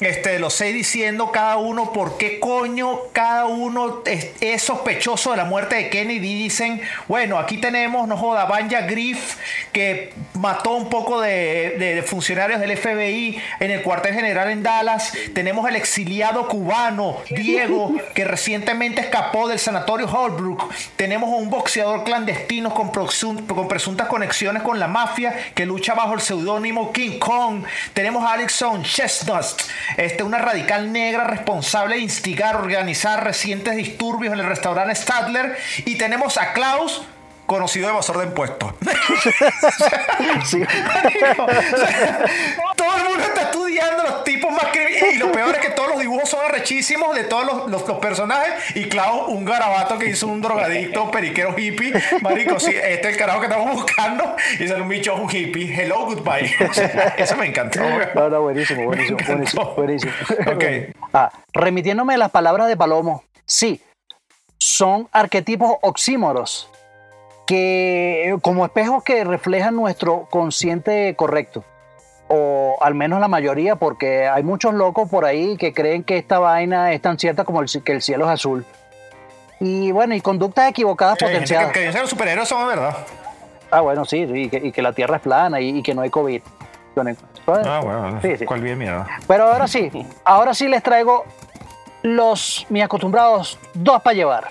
este, los seis diciendo cada uno por qué coño cada uno es, sospechoso de la muerte de Kennedy. Dicen, bueno, aquí tenemos, no joda, Banja Griff, que mató un poco de, funcionarios del FBI en el cuartel general en Dallas. Tenemos el exiliado cubano, Diego, que recientemente escapó del sanatorio Holbrook. Tenemos a un boxeador clandestino con, con presuntas conexiones con la mafia que lucha bajo el seudónimo King Kong. Tenemos a Alexon Chestnut, este, una radical negra responsable de instigar, organizar recientes disturbios en el restaurante Stadler. Y tenemos a Klaus, conocido evasor de impuestos. Sí. todo está estudiando los tipos más que. Y lo peor es que todos los dibujos son arrechísimos de todos los, los- los personajes. Y claro, un garabato que hizo un drogadicto, periquero hippie. Marico, sí, este es el carajo que estamos buscando. Y sale un bicho, un hippie. Hello, goodbye. O sea, eso me encantó. No, no, buenísimo, buenísimo, buenísimo, buenísimo. Ok. Ah, remitiéndome a las palabras de Palomo, sí, son arquetipos oxímoros que como espejos que reflejan nuestro consciente correcto. O al menos la mayoría, porque hay muchos locos por ahí que creen que esta vaina es tan cierta como el, que el cielo es azul. Y bueno, y conductas equivocadas Sí, potenciadas. que, que los superhéroes son verdad. Ah, bueno, sí, y que, y que la Tierra es plana y, y que no hay COVID. Ah, bueno. Sí, sí. ¿Cuál bien mierda? Pero ahora sí, ahora sí les traigo los mis acostumbrados dos para llevar.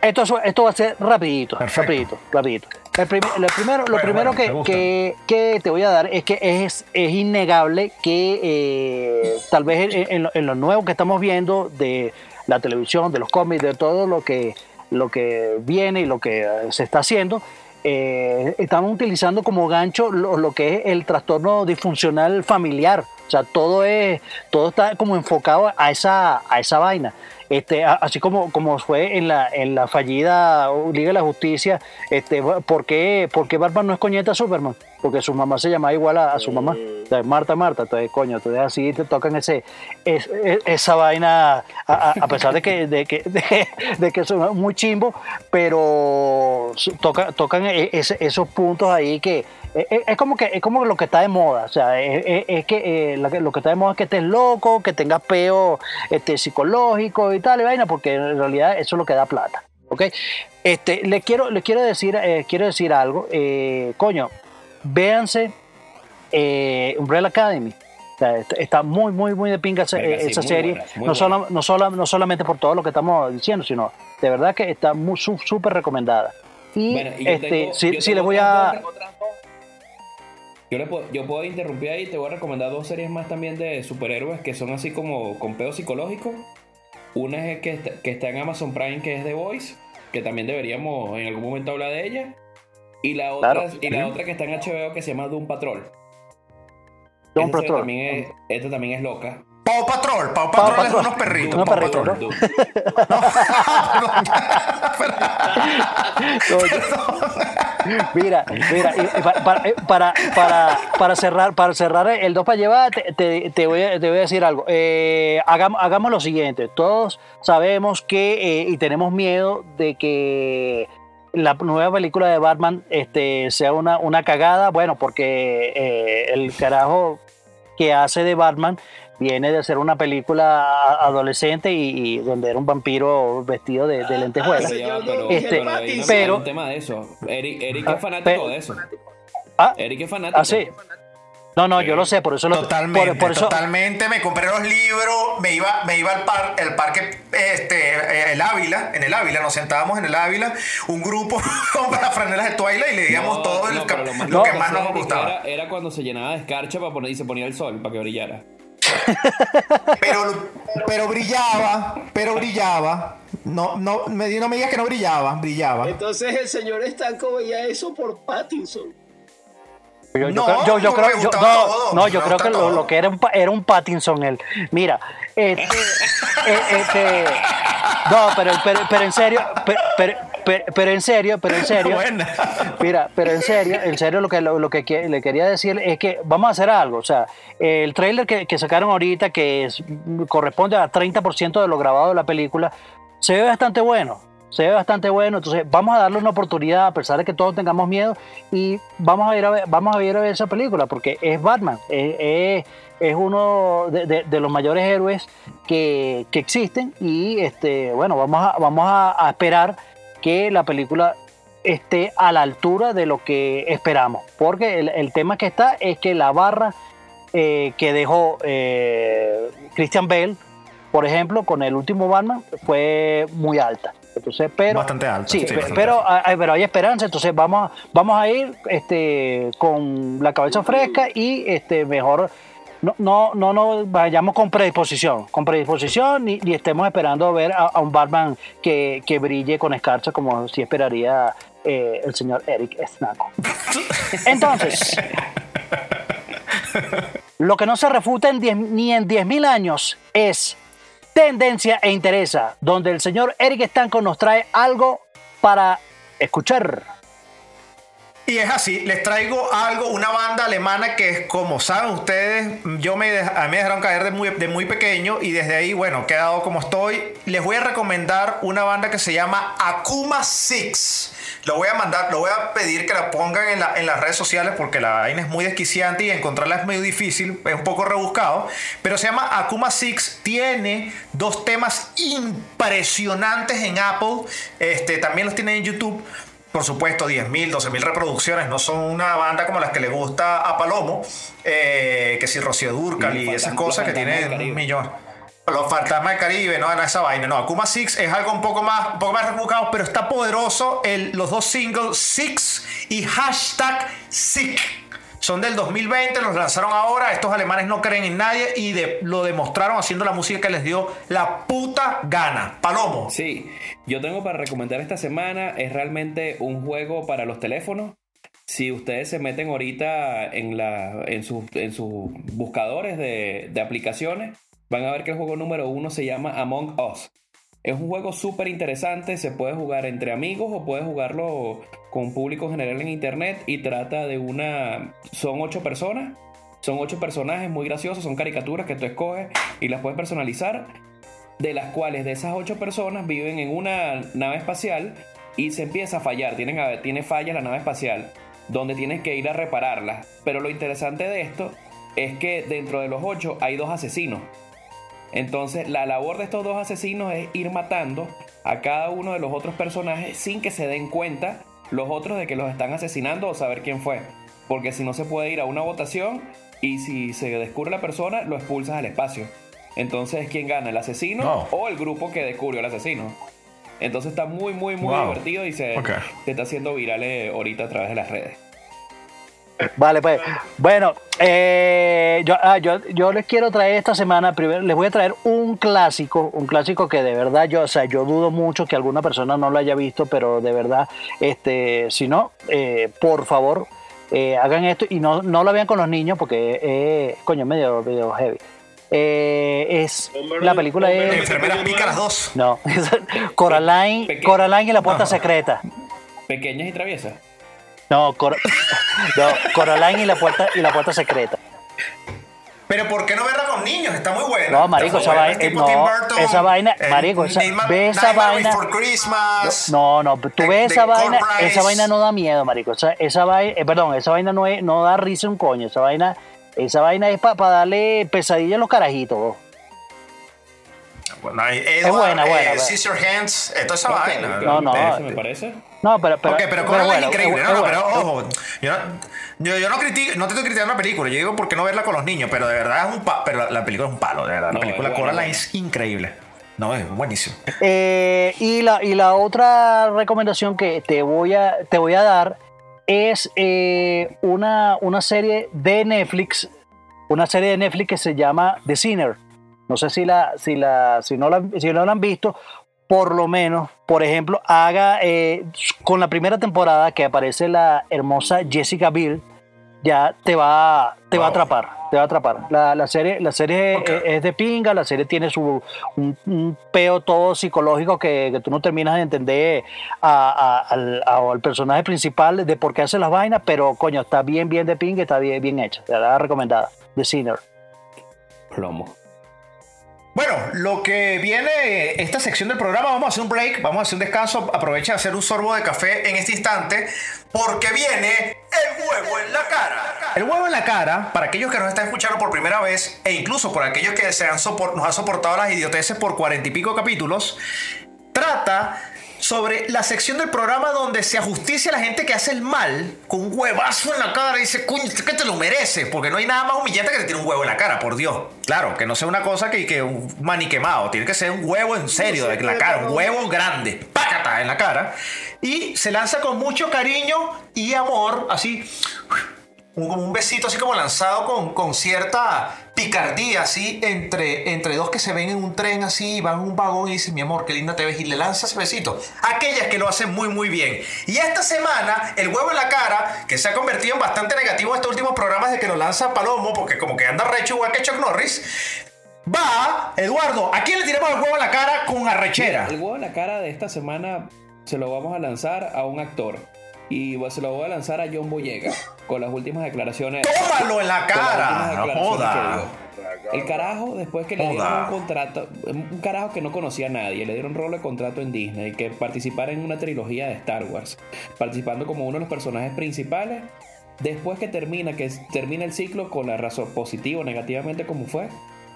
Esto, es- esto va a ser rapidito, Perfecto. rapidito, rapidito. El prim- lo primero, lo Bueno, primero bueno, que, que, que te voy a dar es que es, es innegable que eh, tal vez en, en lo, en lo nuevo que estamos viendo de la televisión, de los cómics, de todo lo que, lo que viene y lo que eh, se está haciendo, eh, estamos utilizando como gancho lo, lo que es el trastorno disfuncional familiar. O sea, todo es, todo está como enfocado a esa, a esa vaina. Este, así como, como fue en la, en la fallida Liga de la Justicia, este, ¿por, qué, por Batman no es coñeta a Superman? Porque su mamá se llamaba igual a, a su mamá. Marta, Marta, entonces, coño, entonces así te tocan ese, es- es- esa vaina, a, pesar de que, de, que, de, que son muy chimbo, pero su- toca- tocan e- esos puntos ahí que es, es- es como que es como lo que está de moda, o sea, es, eh, lo, que lo que está de moda es que estés loco, que tengas peo este, psicológico y tal, y vaina, porque en realidad eso es lo que da plata, ¿ok? Este, le quiero, le quiero decir, eh, quiero decir algo, eh, coño, véanse eh, Umbrella Academy. O sea, está- muy, muy, muy de pinga esa, sí, esa serie. no, solo, no, solo, no solamente por todo lo que estamos diciendo, sino de verdad que está muy súper recomendada. Y, Bueno, y este, tengo- sí tengo les voy a. dos. Yo, le puedo, yo puedo interrumpir ahí, te voy a recomendar dos series más también de superhéroes que son así como con pedo psicológico. Una es que está, que está en Amazon Prime, que es The Voice, que también deberíamos en algún momento hablar de ella. Y la otra, Claro. y la otra que está en HBO que se llama Doom Patrol. Esta serie Patrol. También es, esta también es loca. Pau Patrol, Pau Paw Patrol es Patrol. unos perritos. Unos Paw perritos, Patrol. Mira, mira, para, eh, para, para, para cerrar, para cerrar el 2 para llevar, te, te- te voy, a, te voy a decir algo. Eh, hagamos, hagamos lo siguiente. Todos sabemos que, eh, y tenemos miedo de que la nueva película de Batman este, sea una, una cagada. Bueno, porque eh, el carajo que hace de Batman viene de ser una película adolescente y, y donde era un vampiro vestido de, de lentejuelas. Pero, ya va, yo pero, Este, pero- un tema de eso. Eric, Eric Ah, es fanático pero- de eso. Ah, Eric es fanático. ah, sí. No, no, yo lo sé, por eso lo Totalmente, por, por eso, totalmente. Me compré los libros, me iba, me iba al par, el parque, este, eh, el Ávila, en el Ávila, nos sentábamos en el Ávila, un grupo con las franelas de Twilight y le digamos No, todo el no, cap- pero lo, más que loco más que nos gustaba. Era, era cuando se llenaba de escarcha para poner, y se ponía el sol para que brillara. Pero, pero brillaba, pero brillaba. No, no, me, no me digas que no brillaba, brillaba. Entonces el señor Estanco veía eso por Pattinson. Yo, yo No, creo- yo, yo creo, yo- no, no, yo creo que lo, que era un, era un Pattinson él. Mira, este, eh, este, no, pero, pero, pero en serio, pero, pero, pero- en serio, pero en serio. Mira, pero en serio, en serio lo que, lo, lo que que- le quería decir es que vamos a hacer algo. O sea, el trailer que, que sacaron ahorita, que es- corresponde a 30% de lo grabado de la película, se ve bastante bueno. Se ve bastante bueno, entonces vamos a darle una oportunidad a pesar de que todos tengamos miedo y vamos a ir a ver, vamos a ir a ver esa película porque es Batman, es, es- uno de, de- los mayores héroes que, que existen y este bueno vamos a, vamos a, esperar que la película esté a la altura de lo que esperamos porque el, el tema que está es que la barra eh, que dejó eh, Christian Bale por ejemplo, con el último Batman fue muy alta. Entonces, pero, Bastante alta, Sí, sí, pe- bastante pero, hay, pero hay esperanza. Entonces, vamos, a- vamos a ir este, con la cabeza fresca y este, mejor no, no, no nos vayamos con predisposición, con predisposición ni, ni estemos esperando ver a, a un Batman que, que brille con escarcha como si esperaría eh, el señor Eric Snaco. Entonces, lo que no se refuta en 10 ni en 10.000 años es tendencia e interesa, donde el señor Eric Stanco nos trae algo para escuchar. Y es así, les traigo algo, una banda alemana que es como saben ustedes, yo me, a mí me dejaron caer de muy, de muy pequeño y desde ahí, bueno, quedado como estoy. Les voy a recomendar una banda que se llama Akuma Six. Lo voy a mandar, lo voy a pedir que la pongan en, la- en las redes sociales porque la vaina es muy desquiciante y encontrarla es muy difícil, es un poco rebuscado. Pero se llama Akuma Six, tiene dos temas impresionantes en Apple, este, también los tiene en YouTube. Por supuesto, 10.000, 12.000 reproducciones. No son una banda como las que le gusta a Palomo, eh, que si Rocío Durcal Y y esas cosas que tienen un millón. Los fantasmas del Caribe, no, no, esa vaina. No, Akuma Six es algo un poco más, un poco más rebuscado, pero está poderoso. El, los dos singles, Six y hashtag Sick. Son del 2020, los lanzaron ahora. Estos alemanes no creen en nadie y lo demostraron haciendo la música que les dio la puta gana. Palomo. Sí, yo tengo para recomendar esta semana, es realmente un juego para los teléfonos. Si ustedes se meten ahorita en, la, en, sus, en sus buscadores de, de aplicaciones, van a ver que el juego número uno se llama Among Us. Es un juego súper interesante, se puede jugar entre amigos o puede jugarlo con público general en internet y trata de una... Son ocho personas, son ocho personajes muy graciosos, son caricaturas que tú escoges y las puedes personalizar de las cuales de esas ocho personas viven en una nave espacial y se empieza a fallar, tienen, tiene fallas la nave espacial, donde tienes que ir a repararla. Pero lo interesante de esto es que dentro de los ocho hay dos asesinos. Entonces la labor de estos dos asesinos es ir matando a cada uno de los otros personajes sin que se den cuenta los otros de que los están asesinando o saber quién fue. Porque si no se puede ir a una votación y si se descubre la persona, lo expulsas al espacio. Entonces, ¿quién gana? ¿El asesino No. o el grupo que descubrió al asesino? Entonces está muy, muy, muy Wow. divertido y se, se está haciendo viral eh, ahorita a través de las redes. Vale, pues. Bueno, eh, yo, ah, yo, yo les quiero traer esta semana, primero les voy a traer un clásico, un clásico que de verdad yo, o sea, yo dudo mucho que alguna persona no lo haya visto, pero de verdad, este, si no, eh, por favor, eh, hagan esto y no, no lo vean con los niños porque, eh, coño, medio, medio heavy. Eh, es Hombre, la película hombre, es Enfermeras pícaras 2. no Coraline Peque- Coraline y la puerta secreta Pequeñas y traviesas. No, Cor- no, Coraline y la puerta y la puerta secreta Pero ¿por qué no verla con niños? Está muy buena. No, marico, esa buena. vaina- no, Burton, esa vaina- el marico, esa- ve esa vaina-. No, no, tú de- ves esa vaina, esa vaina no da miedo, marico. Esa, esa vaina, eh, perdón, esa vaina no, es, no da risa un coño. Esa vaina, esa vaina es para darle pesadilla a los carajitos. Bueno, hay Edward, buena, buena, eh, buena. Scissorhands, eh, toda esa vaina. No, no. Eso me parece. No, pero, pero, ok, pero Coraline bueno, es increíble. es No, no, bueno, pero es- ojo. Yo no, yo, yo no, critico, no te estoy criticando la película. Yo digo por qué no verla con los niños. Pero de verdad es un palo. Pero la, la película es un palo, de verdad. No, la película es buena, Coraline buena. es increíble. No, es buenísimo. Eh, y, la, y la otra recomendación que te voy a, te voy a dar es eh, una, una serie de Netflix, una serie de Netflix que se llama The Sinner. No sé si, la, si, la, si, no, la, si no la han visto, por lo menos, por ejemplo, haga eh, con la primera temporada que aparece la hermosa Jessica Biel, ya te va, te va a atrapar, te va a atrapar. La, la serie, la serie Ok. es, es de pinga, la serie tiene su un, un peo todo psicológico que, que tú no terminas de entender a- a- al, a- al personaje principal de por qué hace las vainas, pero coño, está bien, bien de pinga, está bien, bien hecha. Te la recomendada. The Sinner. Plomo. Bueno, lo que viene esta sección del programa, vamos a hacer un break, vamos a hacer un descanso, aprovecha de hacer un sorbo de café en este instante, porque viene el huevo en la cara. El huevo en la cara, para aquellos que nos están escuchando por primera vez, e incluso por aquellos que se han sopor- nos han soportado las idioteces por cuarenta y pico capítulos, trata sobre la sección del programa donde se ajusticia a la gente que hace el mal con un huevazo en la cara y dice, coño, es que te lo mereces, porque no hay nada más humillante que te tiene un huevo en la cara, por Dios. Claro, que no sea una cosa que, que un maniquemado, tiene que ser un huevo en serio de la cara, un huevo grande, pácata en la cara, y se lanza con mucho cariño y amor, así, un, como un besito así como lanzado con, con cierta picardía así entre, entre dos que se ven en un tren así van en un vagón y dicen mi amor qué linda te ves y le lanza ese besito aquellas que lo hacen muy muy bien y esta semana el huevo en la cara que se ha convertido en bastante negativo en estos últimos programas de que lo lanza Palomo porque como que anda recho igual que Chuck Norris va Eduardo ¿a quién le tiramos el huevo en la cara con arrechera? El huevo en la cara de esta semana se lo vamos a lanzar a un actor. Y pues, se lo voy a lanzar a John Boyega con las últimas declaraciones. tómalo en la cara no joda. El carajo, después que le dieron un contrato, un carajo que no conocía a nadie, le dieron rol de contrato en Disney, que participara en una trilogía de Star Wars, participando como uno de los personajes principales. Después que termina, que termina el ciclo con la razón positiva o negativamente como fue,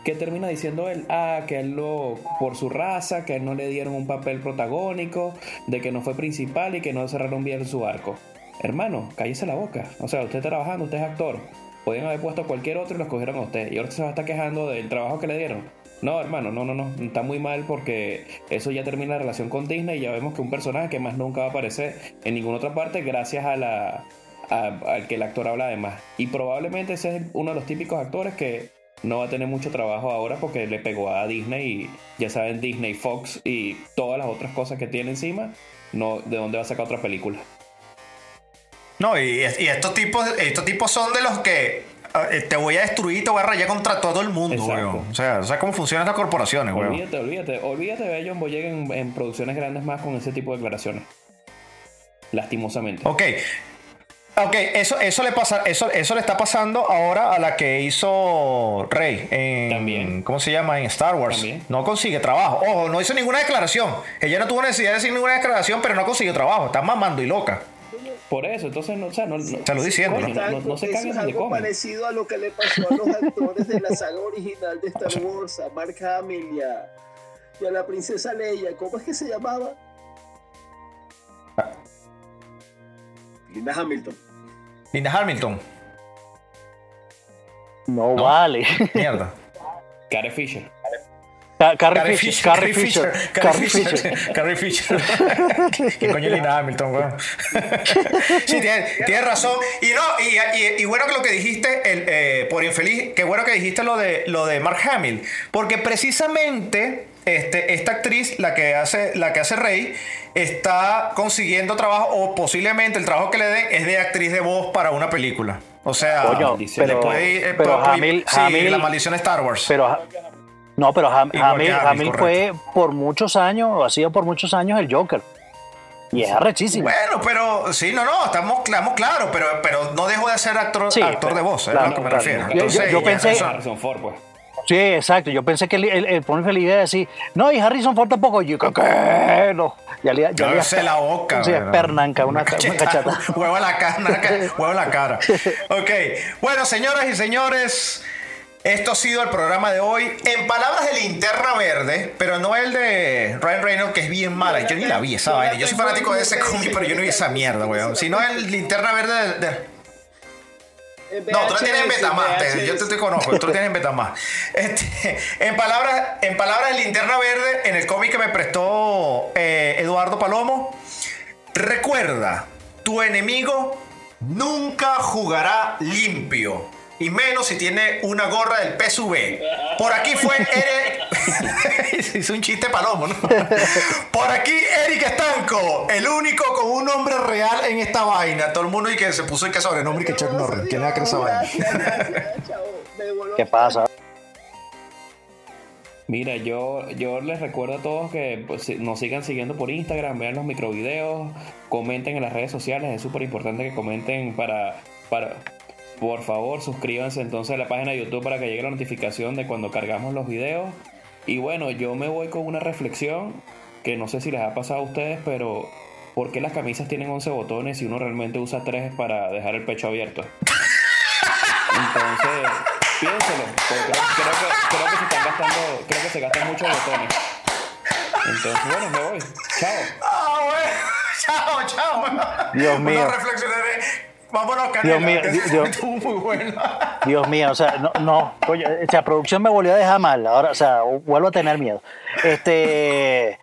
que termina diciendo él, ah, que él lo, por su raza, que él no le dieron un papel protagónico, de que no fue principal y que no cerraron bien su arco. Hermano, cállese la boca. O sea, usted está trabajando, usted es actor. Podían haber puesto a cualquier otro y lo escogieron a usted. Y ahora se va a estar quejando del trabajo que le dieron. No, hermano, no, no, no. Está muy mal porque eso ya termina la relación con Disney y ya vemos que un personaje que más nunca va a aparecer en ninguna otra parte gracias a la al que el actor habla de más. Y probablemente ese es uno de los típicos actores que no va a tener mucho trabajo ahora porque le pegó a Disney y ya saben Disney, Fox y todas las otras cosas que tiene encima, no de dónde va a sacar otra película. No, y, y estos tipos, estos tipos son de los que eh, te voy a destruir, te voy a rayar contra todo el mundo, weón. O sea, o sea cómo funcionan las corporaciones, weón. Olvídate, olvídate, olvídate de John Boyega en, en producciones grandes más con ese tipo de declaraciones. Lastimosamente. Ok. Ok, eso, eso le pasa, eso, eso le está pasando ahora a la que hizo Rey en También. ¿cómo se llama? en Star Wars. También. No consigue trabajo. Ojo, no hizo ninguna declaración. Ella no tuvo necesidad de decir ninguna declaración, pero no consiguió trabajo. Está mamando y loca. Por eso, entonces, no, o sea, no, no, Te lo diciendo, coño, no, no- no se Eso es algo comen. parecido a lo que le pasó a los actores de la saga original de Star Wars, a Mark Hamill y a, y a la princesa Leia. ¿Cómo es que se llamaba? Linda Hamilton. Linda Hamilton. No, vale. Mierda. Carrie Fisher. Ca- Carrie Fisher, Carrie Fisher, Carrie Fisher. Carrie Fisher. ¿Qué coño es Linda Hamilton, weón? sí, tienes, tienes razón. Y no, y, y- y bueno que lo que dijiste, el, eh, por infeliz, qué bueno que dijiste lo de, lo de Mark Hamill. Porque precisamente este, esta actriz, la que, hace, la que hace Rey, está consiguiendo trabajo, o posiblemente el trabajo que le den es de actriz de voz para una película. O sea, Coño, le pero, puede ir, eh, pero puede- Hamill, sí, la maldición de Star Wars. pero no, pero Ham- Hamill, Hamill fue por muchos años, ha sido por muchos años el Joker. Y es arrechísimo. Bueno, pero sí, no, no, estamos, estamos claros, pero, pero no dejo de ser actor, Sí, actor pero- de voz, es claro, a lo que me claro. refiero. Yo- Entonces, yo pensé- Harrison Ford, pues. Sí, exacto. Yo pensé que el, el, el feliz de decir, no, y Harrison Ford tampoco. Yo, ¿qué? No. Ya le, ya le la boca. Sí, pernanca, una, una cachata. huevo a la cara, huevo a la cara. Ok, bueno, señoras y señores, esto ha sido el programa de hoy. En palabras de Linterna Verde, pero no el de Ryan Reynolds, que es bien mala. Yo ni la vi esa vaina. Yo soy fanático de ese cómic, pero yo no vi esa mierda, weón. Sino el Linterna Verde de- de, No, tú tienes en Betamax, yo te, te conozco, tú tienes en Betamax. Este, en palabras, en palabras de Linterna Verde, en el cómic que me prestó eh, Eduardo Palomo, recuerda, tu enemigo nunca jugará limpio. Y menos si tiene una gorra del PSV. Por aquí fue Hizo un chiste palomo, ¿no? Por aquí Eric Estanco, el único con un nombre real en esta vaina. Todo el mundo y que se puso el que sobrenombre y que Chuck Norris. ¿Quién le va a creer esa vaina? ¿Qué pasa? Mira, yo, yo les recuerdo a todos que pues, nos sigan siguiendo por Instagram, vean los microvideos, comenten en las redes sociales, es súper importante que comenten para, para, por favor, suscríbanse entonces a la página de YouTube para que llegue la notificación de cuando cargamos los videos. Y bueno, yo me voy con una reflexión que no sé si les ha pasado a ustedes, pero ¿por qué las camisas tienen 11 botones si uno realmente usa 3 para dejar el pecho abierto? Entonces, piénselo, porque creo, que, creo que se están gastando, creo que se gastan muchos botones. Entonces, bueno, me voy. Chao. Ah, bueno. Chao, chao. Dios mío. Reflexionaré. Vámonos, Canela. Dios mío, que Dios- Dios- estuvo muy bueno. Dios mío, o sea, no, no, oye, o sea, producción me volvió a dejar mal, ahora, o sea, vuelvo a tener miedo. Este,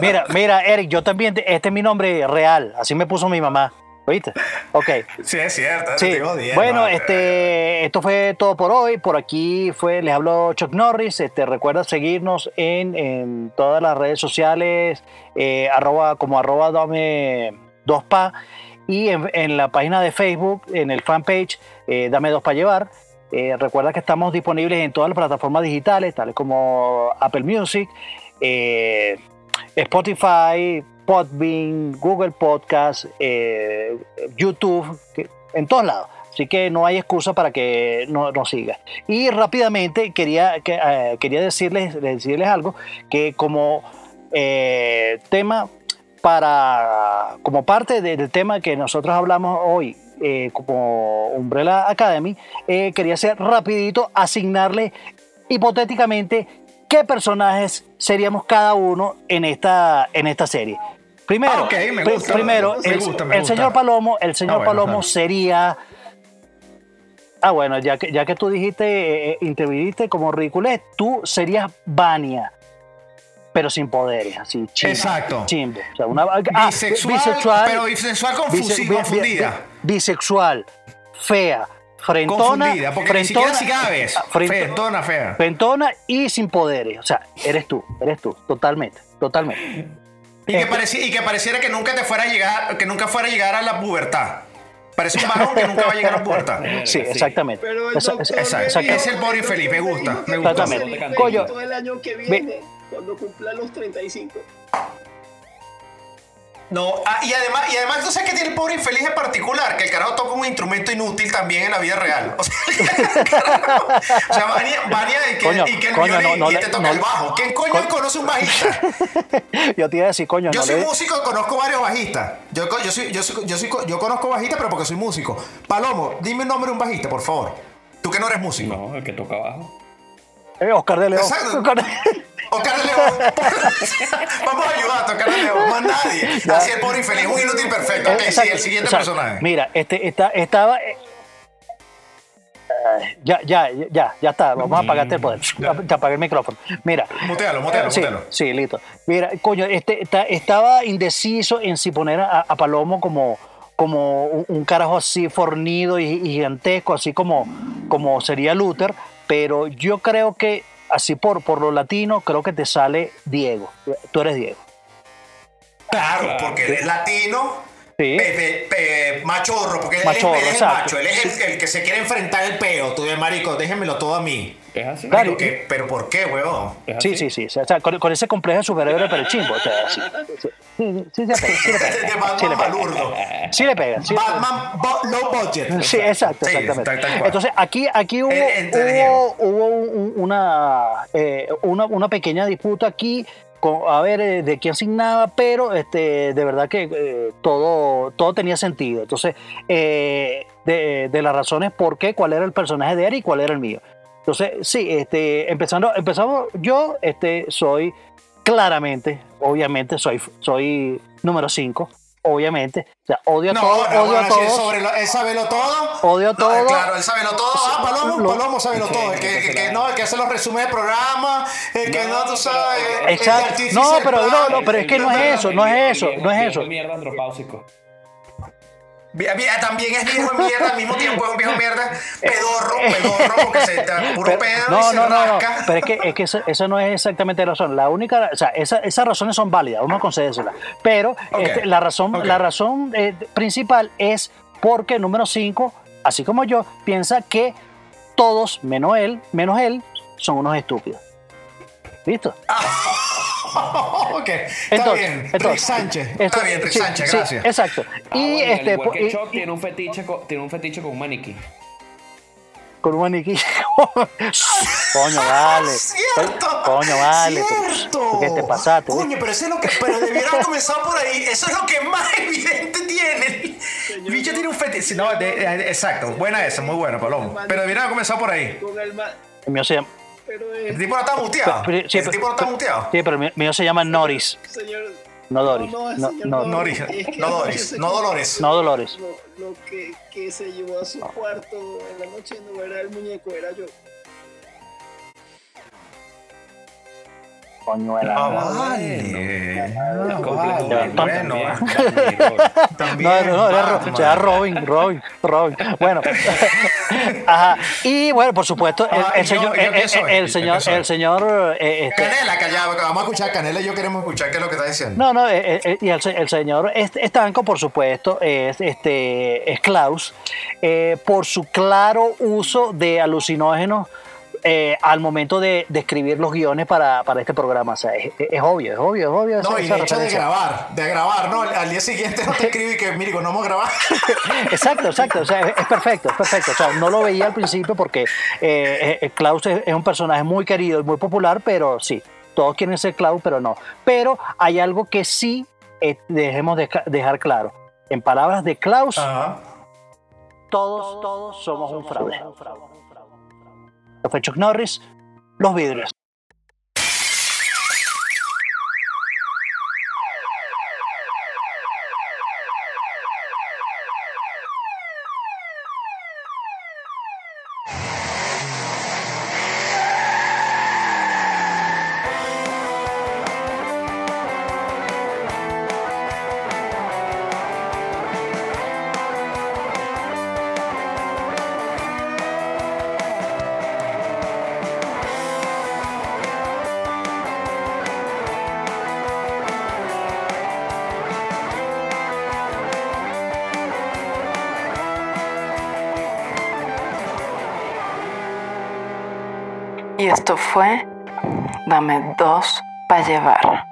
mira, mira, Eric, yo también, este es mi nombre real, así me puso mi mamá, ¿oíste? Ok, Sí, es cierto. sí, bien, bueno, este, esto fue todo por hoy, por aquí fue, les habló Chuck Norris, este, recuerda seguirnos en, en todas las redes sociales, eh, arroba, como arroba dame dos pa, y en, la página de Facebook, en el fanpage, eh, dame dos para llevar. Eh, recuerda que estamos disponibles en todas las plataformas digitales, tales como Apple Music, eh, Spotify, Podbean, Google Podcast, eh, YouTube, en todos lados. Así que no hay excusa para que no nos siga. Y rápidamente quería, que, quería decirles, decirles algo, que como tema para, como parte de- del tema que nosotros hablamos hoy, eh, como Umbrella Academy, eh, quería hacer rapidito, asignarle hipotéticamente qué personajes seríamos cada uno en esta, en esta serie. Primero, Ah, me gusta, primero me el, gusta, me el gusta. señor Palomo, el señor Ah, bueno, Palomo claro. sería Ah, bueno, ya que, ya que tú dijiste, eh, interviniste como ridiculez, tú serías Vania, pero sin poderes, así, chimbo. Exacto. Chimbo. O sea, una, ah, bisexual, pero bisexual confusi- bise- bi- confundida. bi- bisexual, fea, frentona, Confundida, porque ni siquiera si cabes. ah, frento- Frentona, fea. frentona y sin poderes. O sea, eres tú, eres tú, totalmente, totalmente. Y que, Este- pareci- y que pareciera que nunca te fuera a llegar, que nunca fuera a llegar a la pubertad. Parece un varón que nunca va a llegar a la pubertad. Sí, exactamente. Pero el Esa- doctor esa- me exacto. dijo- Es el body feliz, me gusta, me gusta. Exactamente. Coño. todo el año que viene, cuando cumpla los 35. No, ah, y además, y además, ¿tú sabes que tiene el pobre infeliz en particular? Que el carajo toca un instrumento inútil también en la vida real. O sea, el carajo- o sea Vania, Vania y que, Coño, y que el coño, violín, no, no y este toca no el bajo. ¿Quién coño Coño. conoce un bajista? Yo te iba a decir, coño, Yo no soy le- músico y conozco varios bajistas. Yo, co- yo, soy, yo, soy- yo, soy co- yo conozco bajistas, pero porque soy músico. Palomo, dime el nombre de un bajista, por favor. Tú que no eres músico. No, el que toca abajo. Eh, Oscar de León. Exacto. Oscar de- De León. Vamos a ayudar a Oscar de León. Más nadie. Así el pobre infeliz. Un inútil perfecto. Ok, sí, el siguiente O sea, personaje. Mira, este, está, estaba. eh, eh, ya, ya, ya, ya está. Vamos a apagarte el poder. Te apagué el micrófono. Mira. Mutealo, mutealo, sí, mutealo. sí, listo. Mira, coño, este, está- estaba indeciso en si poner a, a Palomo como, como un, un carajo así fornido y, y gigantesco, así como, como sería Luther, pero yo creo que así por, por lo latino, creo que te sale Diego. Tú eres Diego. Claro, porque él es latino. Sí. pe- pe- pe- machorro, porque él, es, él es el macho, él es el, el que se quiere enfrentar el peo. Tú de marico, déjenmelo todo a mí. ¿Es así? Claro. Que, pero ¿por qué, huevón? ¿Es Sí, sí, sí. O sea, con, con ese complejo de superhéroe, pero chimbo. O sea, sí, sí, sí, sí, sí, le pega, sí le De pega. Batman Sí le pega. balurdo. Sí le pega. Sí, Batman bo- low budget. Sí, exacto, Sí, exactamente. tal- tal cual. Entonces, aquí, aquí hubo, Diego. hubo, hubo un- una, eh, una, una pequeña disputa aquí, a ver eh, de quién asignaba, pero este, de verdad que eh, todo, todo tenía sentido. Entonces, eh, de, de las razones por qué, cuál era el personaje de Eric y cuál era el mío. Entonces, sí, este, empezando, empezamos, yo este, soy claramente, obviamente, soy, soy número 5, obviamente. O sea, odio a No, todos, no, odio a bueno, si es todos. sobre lo- él sabelo todo. Odio No, todo. Claro, él sabe lo todo. Ah, Palomo, Lo- Palomo sabe lo Sí, todo. El que, que que no, el que hace los resúmenes de programa, el que no, tú sabes. Exacto. No, del pero no, no, pero es que no es eso, no es eso, no es eso. mierda andropáusico. Vi- También es viejo de mierda, al mismo tiempo es un viejo de mierda, pedorro, pedorro, porque se está puro Pero- pedo y no, se no, no, no, rasca. pero es que, es que eso, eso no es exactamente la razón. La única, o sea, esa- esas razones son válidas, uno concédesela. Pero este, la razón, la razón eh, principal es porque número 5, así como yo, piensa que todos, menos él, menos él, son unos estúpidos. ¿Listo? ok, está Entonces, bien. entonces, Rick Sánchez. está bien, Rick sí, Sánchez, sí, gracias. exacto. Ah, y bueno, este, igual que y- Chuck y- tiene un fetiche con, tiene un fetiche con un maniquí. con un maniquí. Coño, vale. Cierto. Coño, vale. Cierto. ¿Qué te pasaste? Coño, pero eso es lo que. Pero debiera haber comenzado por ahí. Eso es lo que más evidente tiene. El bicho tiene un fetiche. No, de- de- exacto. Buena esa, muy buena, Palomo. Pero debiera haber comenzado por ahí. Con el El mío se llama. Pero El es, tipo no está muteado. pero- sí, El pero- tipo no está muteado. Sí, pero el mío- se llama Noris, señor. no Doris. No, no, No, Doris, Es que no Doris, no Dolores. no Dolores. Lo, lo que, que se llevó a su cuarto en la noche no era el muñeco, era yo. Coño, de la Ah, vale. Ah, Bueno, también, también. No, no, no, era, Robin, Robin, Robin. Bueno, ajá. Y bueno, por supuesto, el, Ah, el ¿y yo- señor, el, ¿Yo señor, el señor, eh, este, Canela, callado, vamos a escuchar a Canela y yo queremos escuchar qué es lo que está diciendo. No, no, eh, eh, y el, se- el señor est- Estanco, por supuesto, es, este, es Klaus, eh, por su claro uso de alucinógenos eh, al momento de, de escribir los guiones para, para este programa. O sea, es, es obvio, es obvio, es obvio. No, y el hecho de grabar, de grabar, ¿no? Al día siguiente no te escribe y que, mire, no vamos a grabar. Exacto, exacto, o sea, es, es perfecto, es perfecto. O sea, no lo veía al principio porque eh, eh, Klaus es, es un personaje muy querido y muy popular, pero sí, todos quieren ser Klaus, pero no. Pero hay algo que sí eh, dejemos de dejar claro. En palabras de Klaus, Ajá. todos, todos somos un fraude. Fue Chuck Norris, los vidrios. Fue Dame dos para llevar.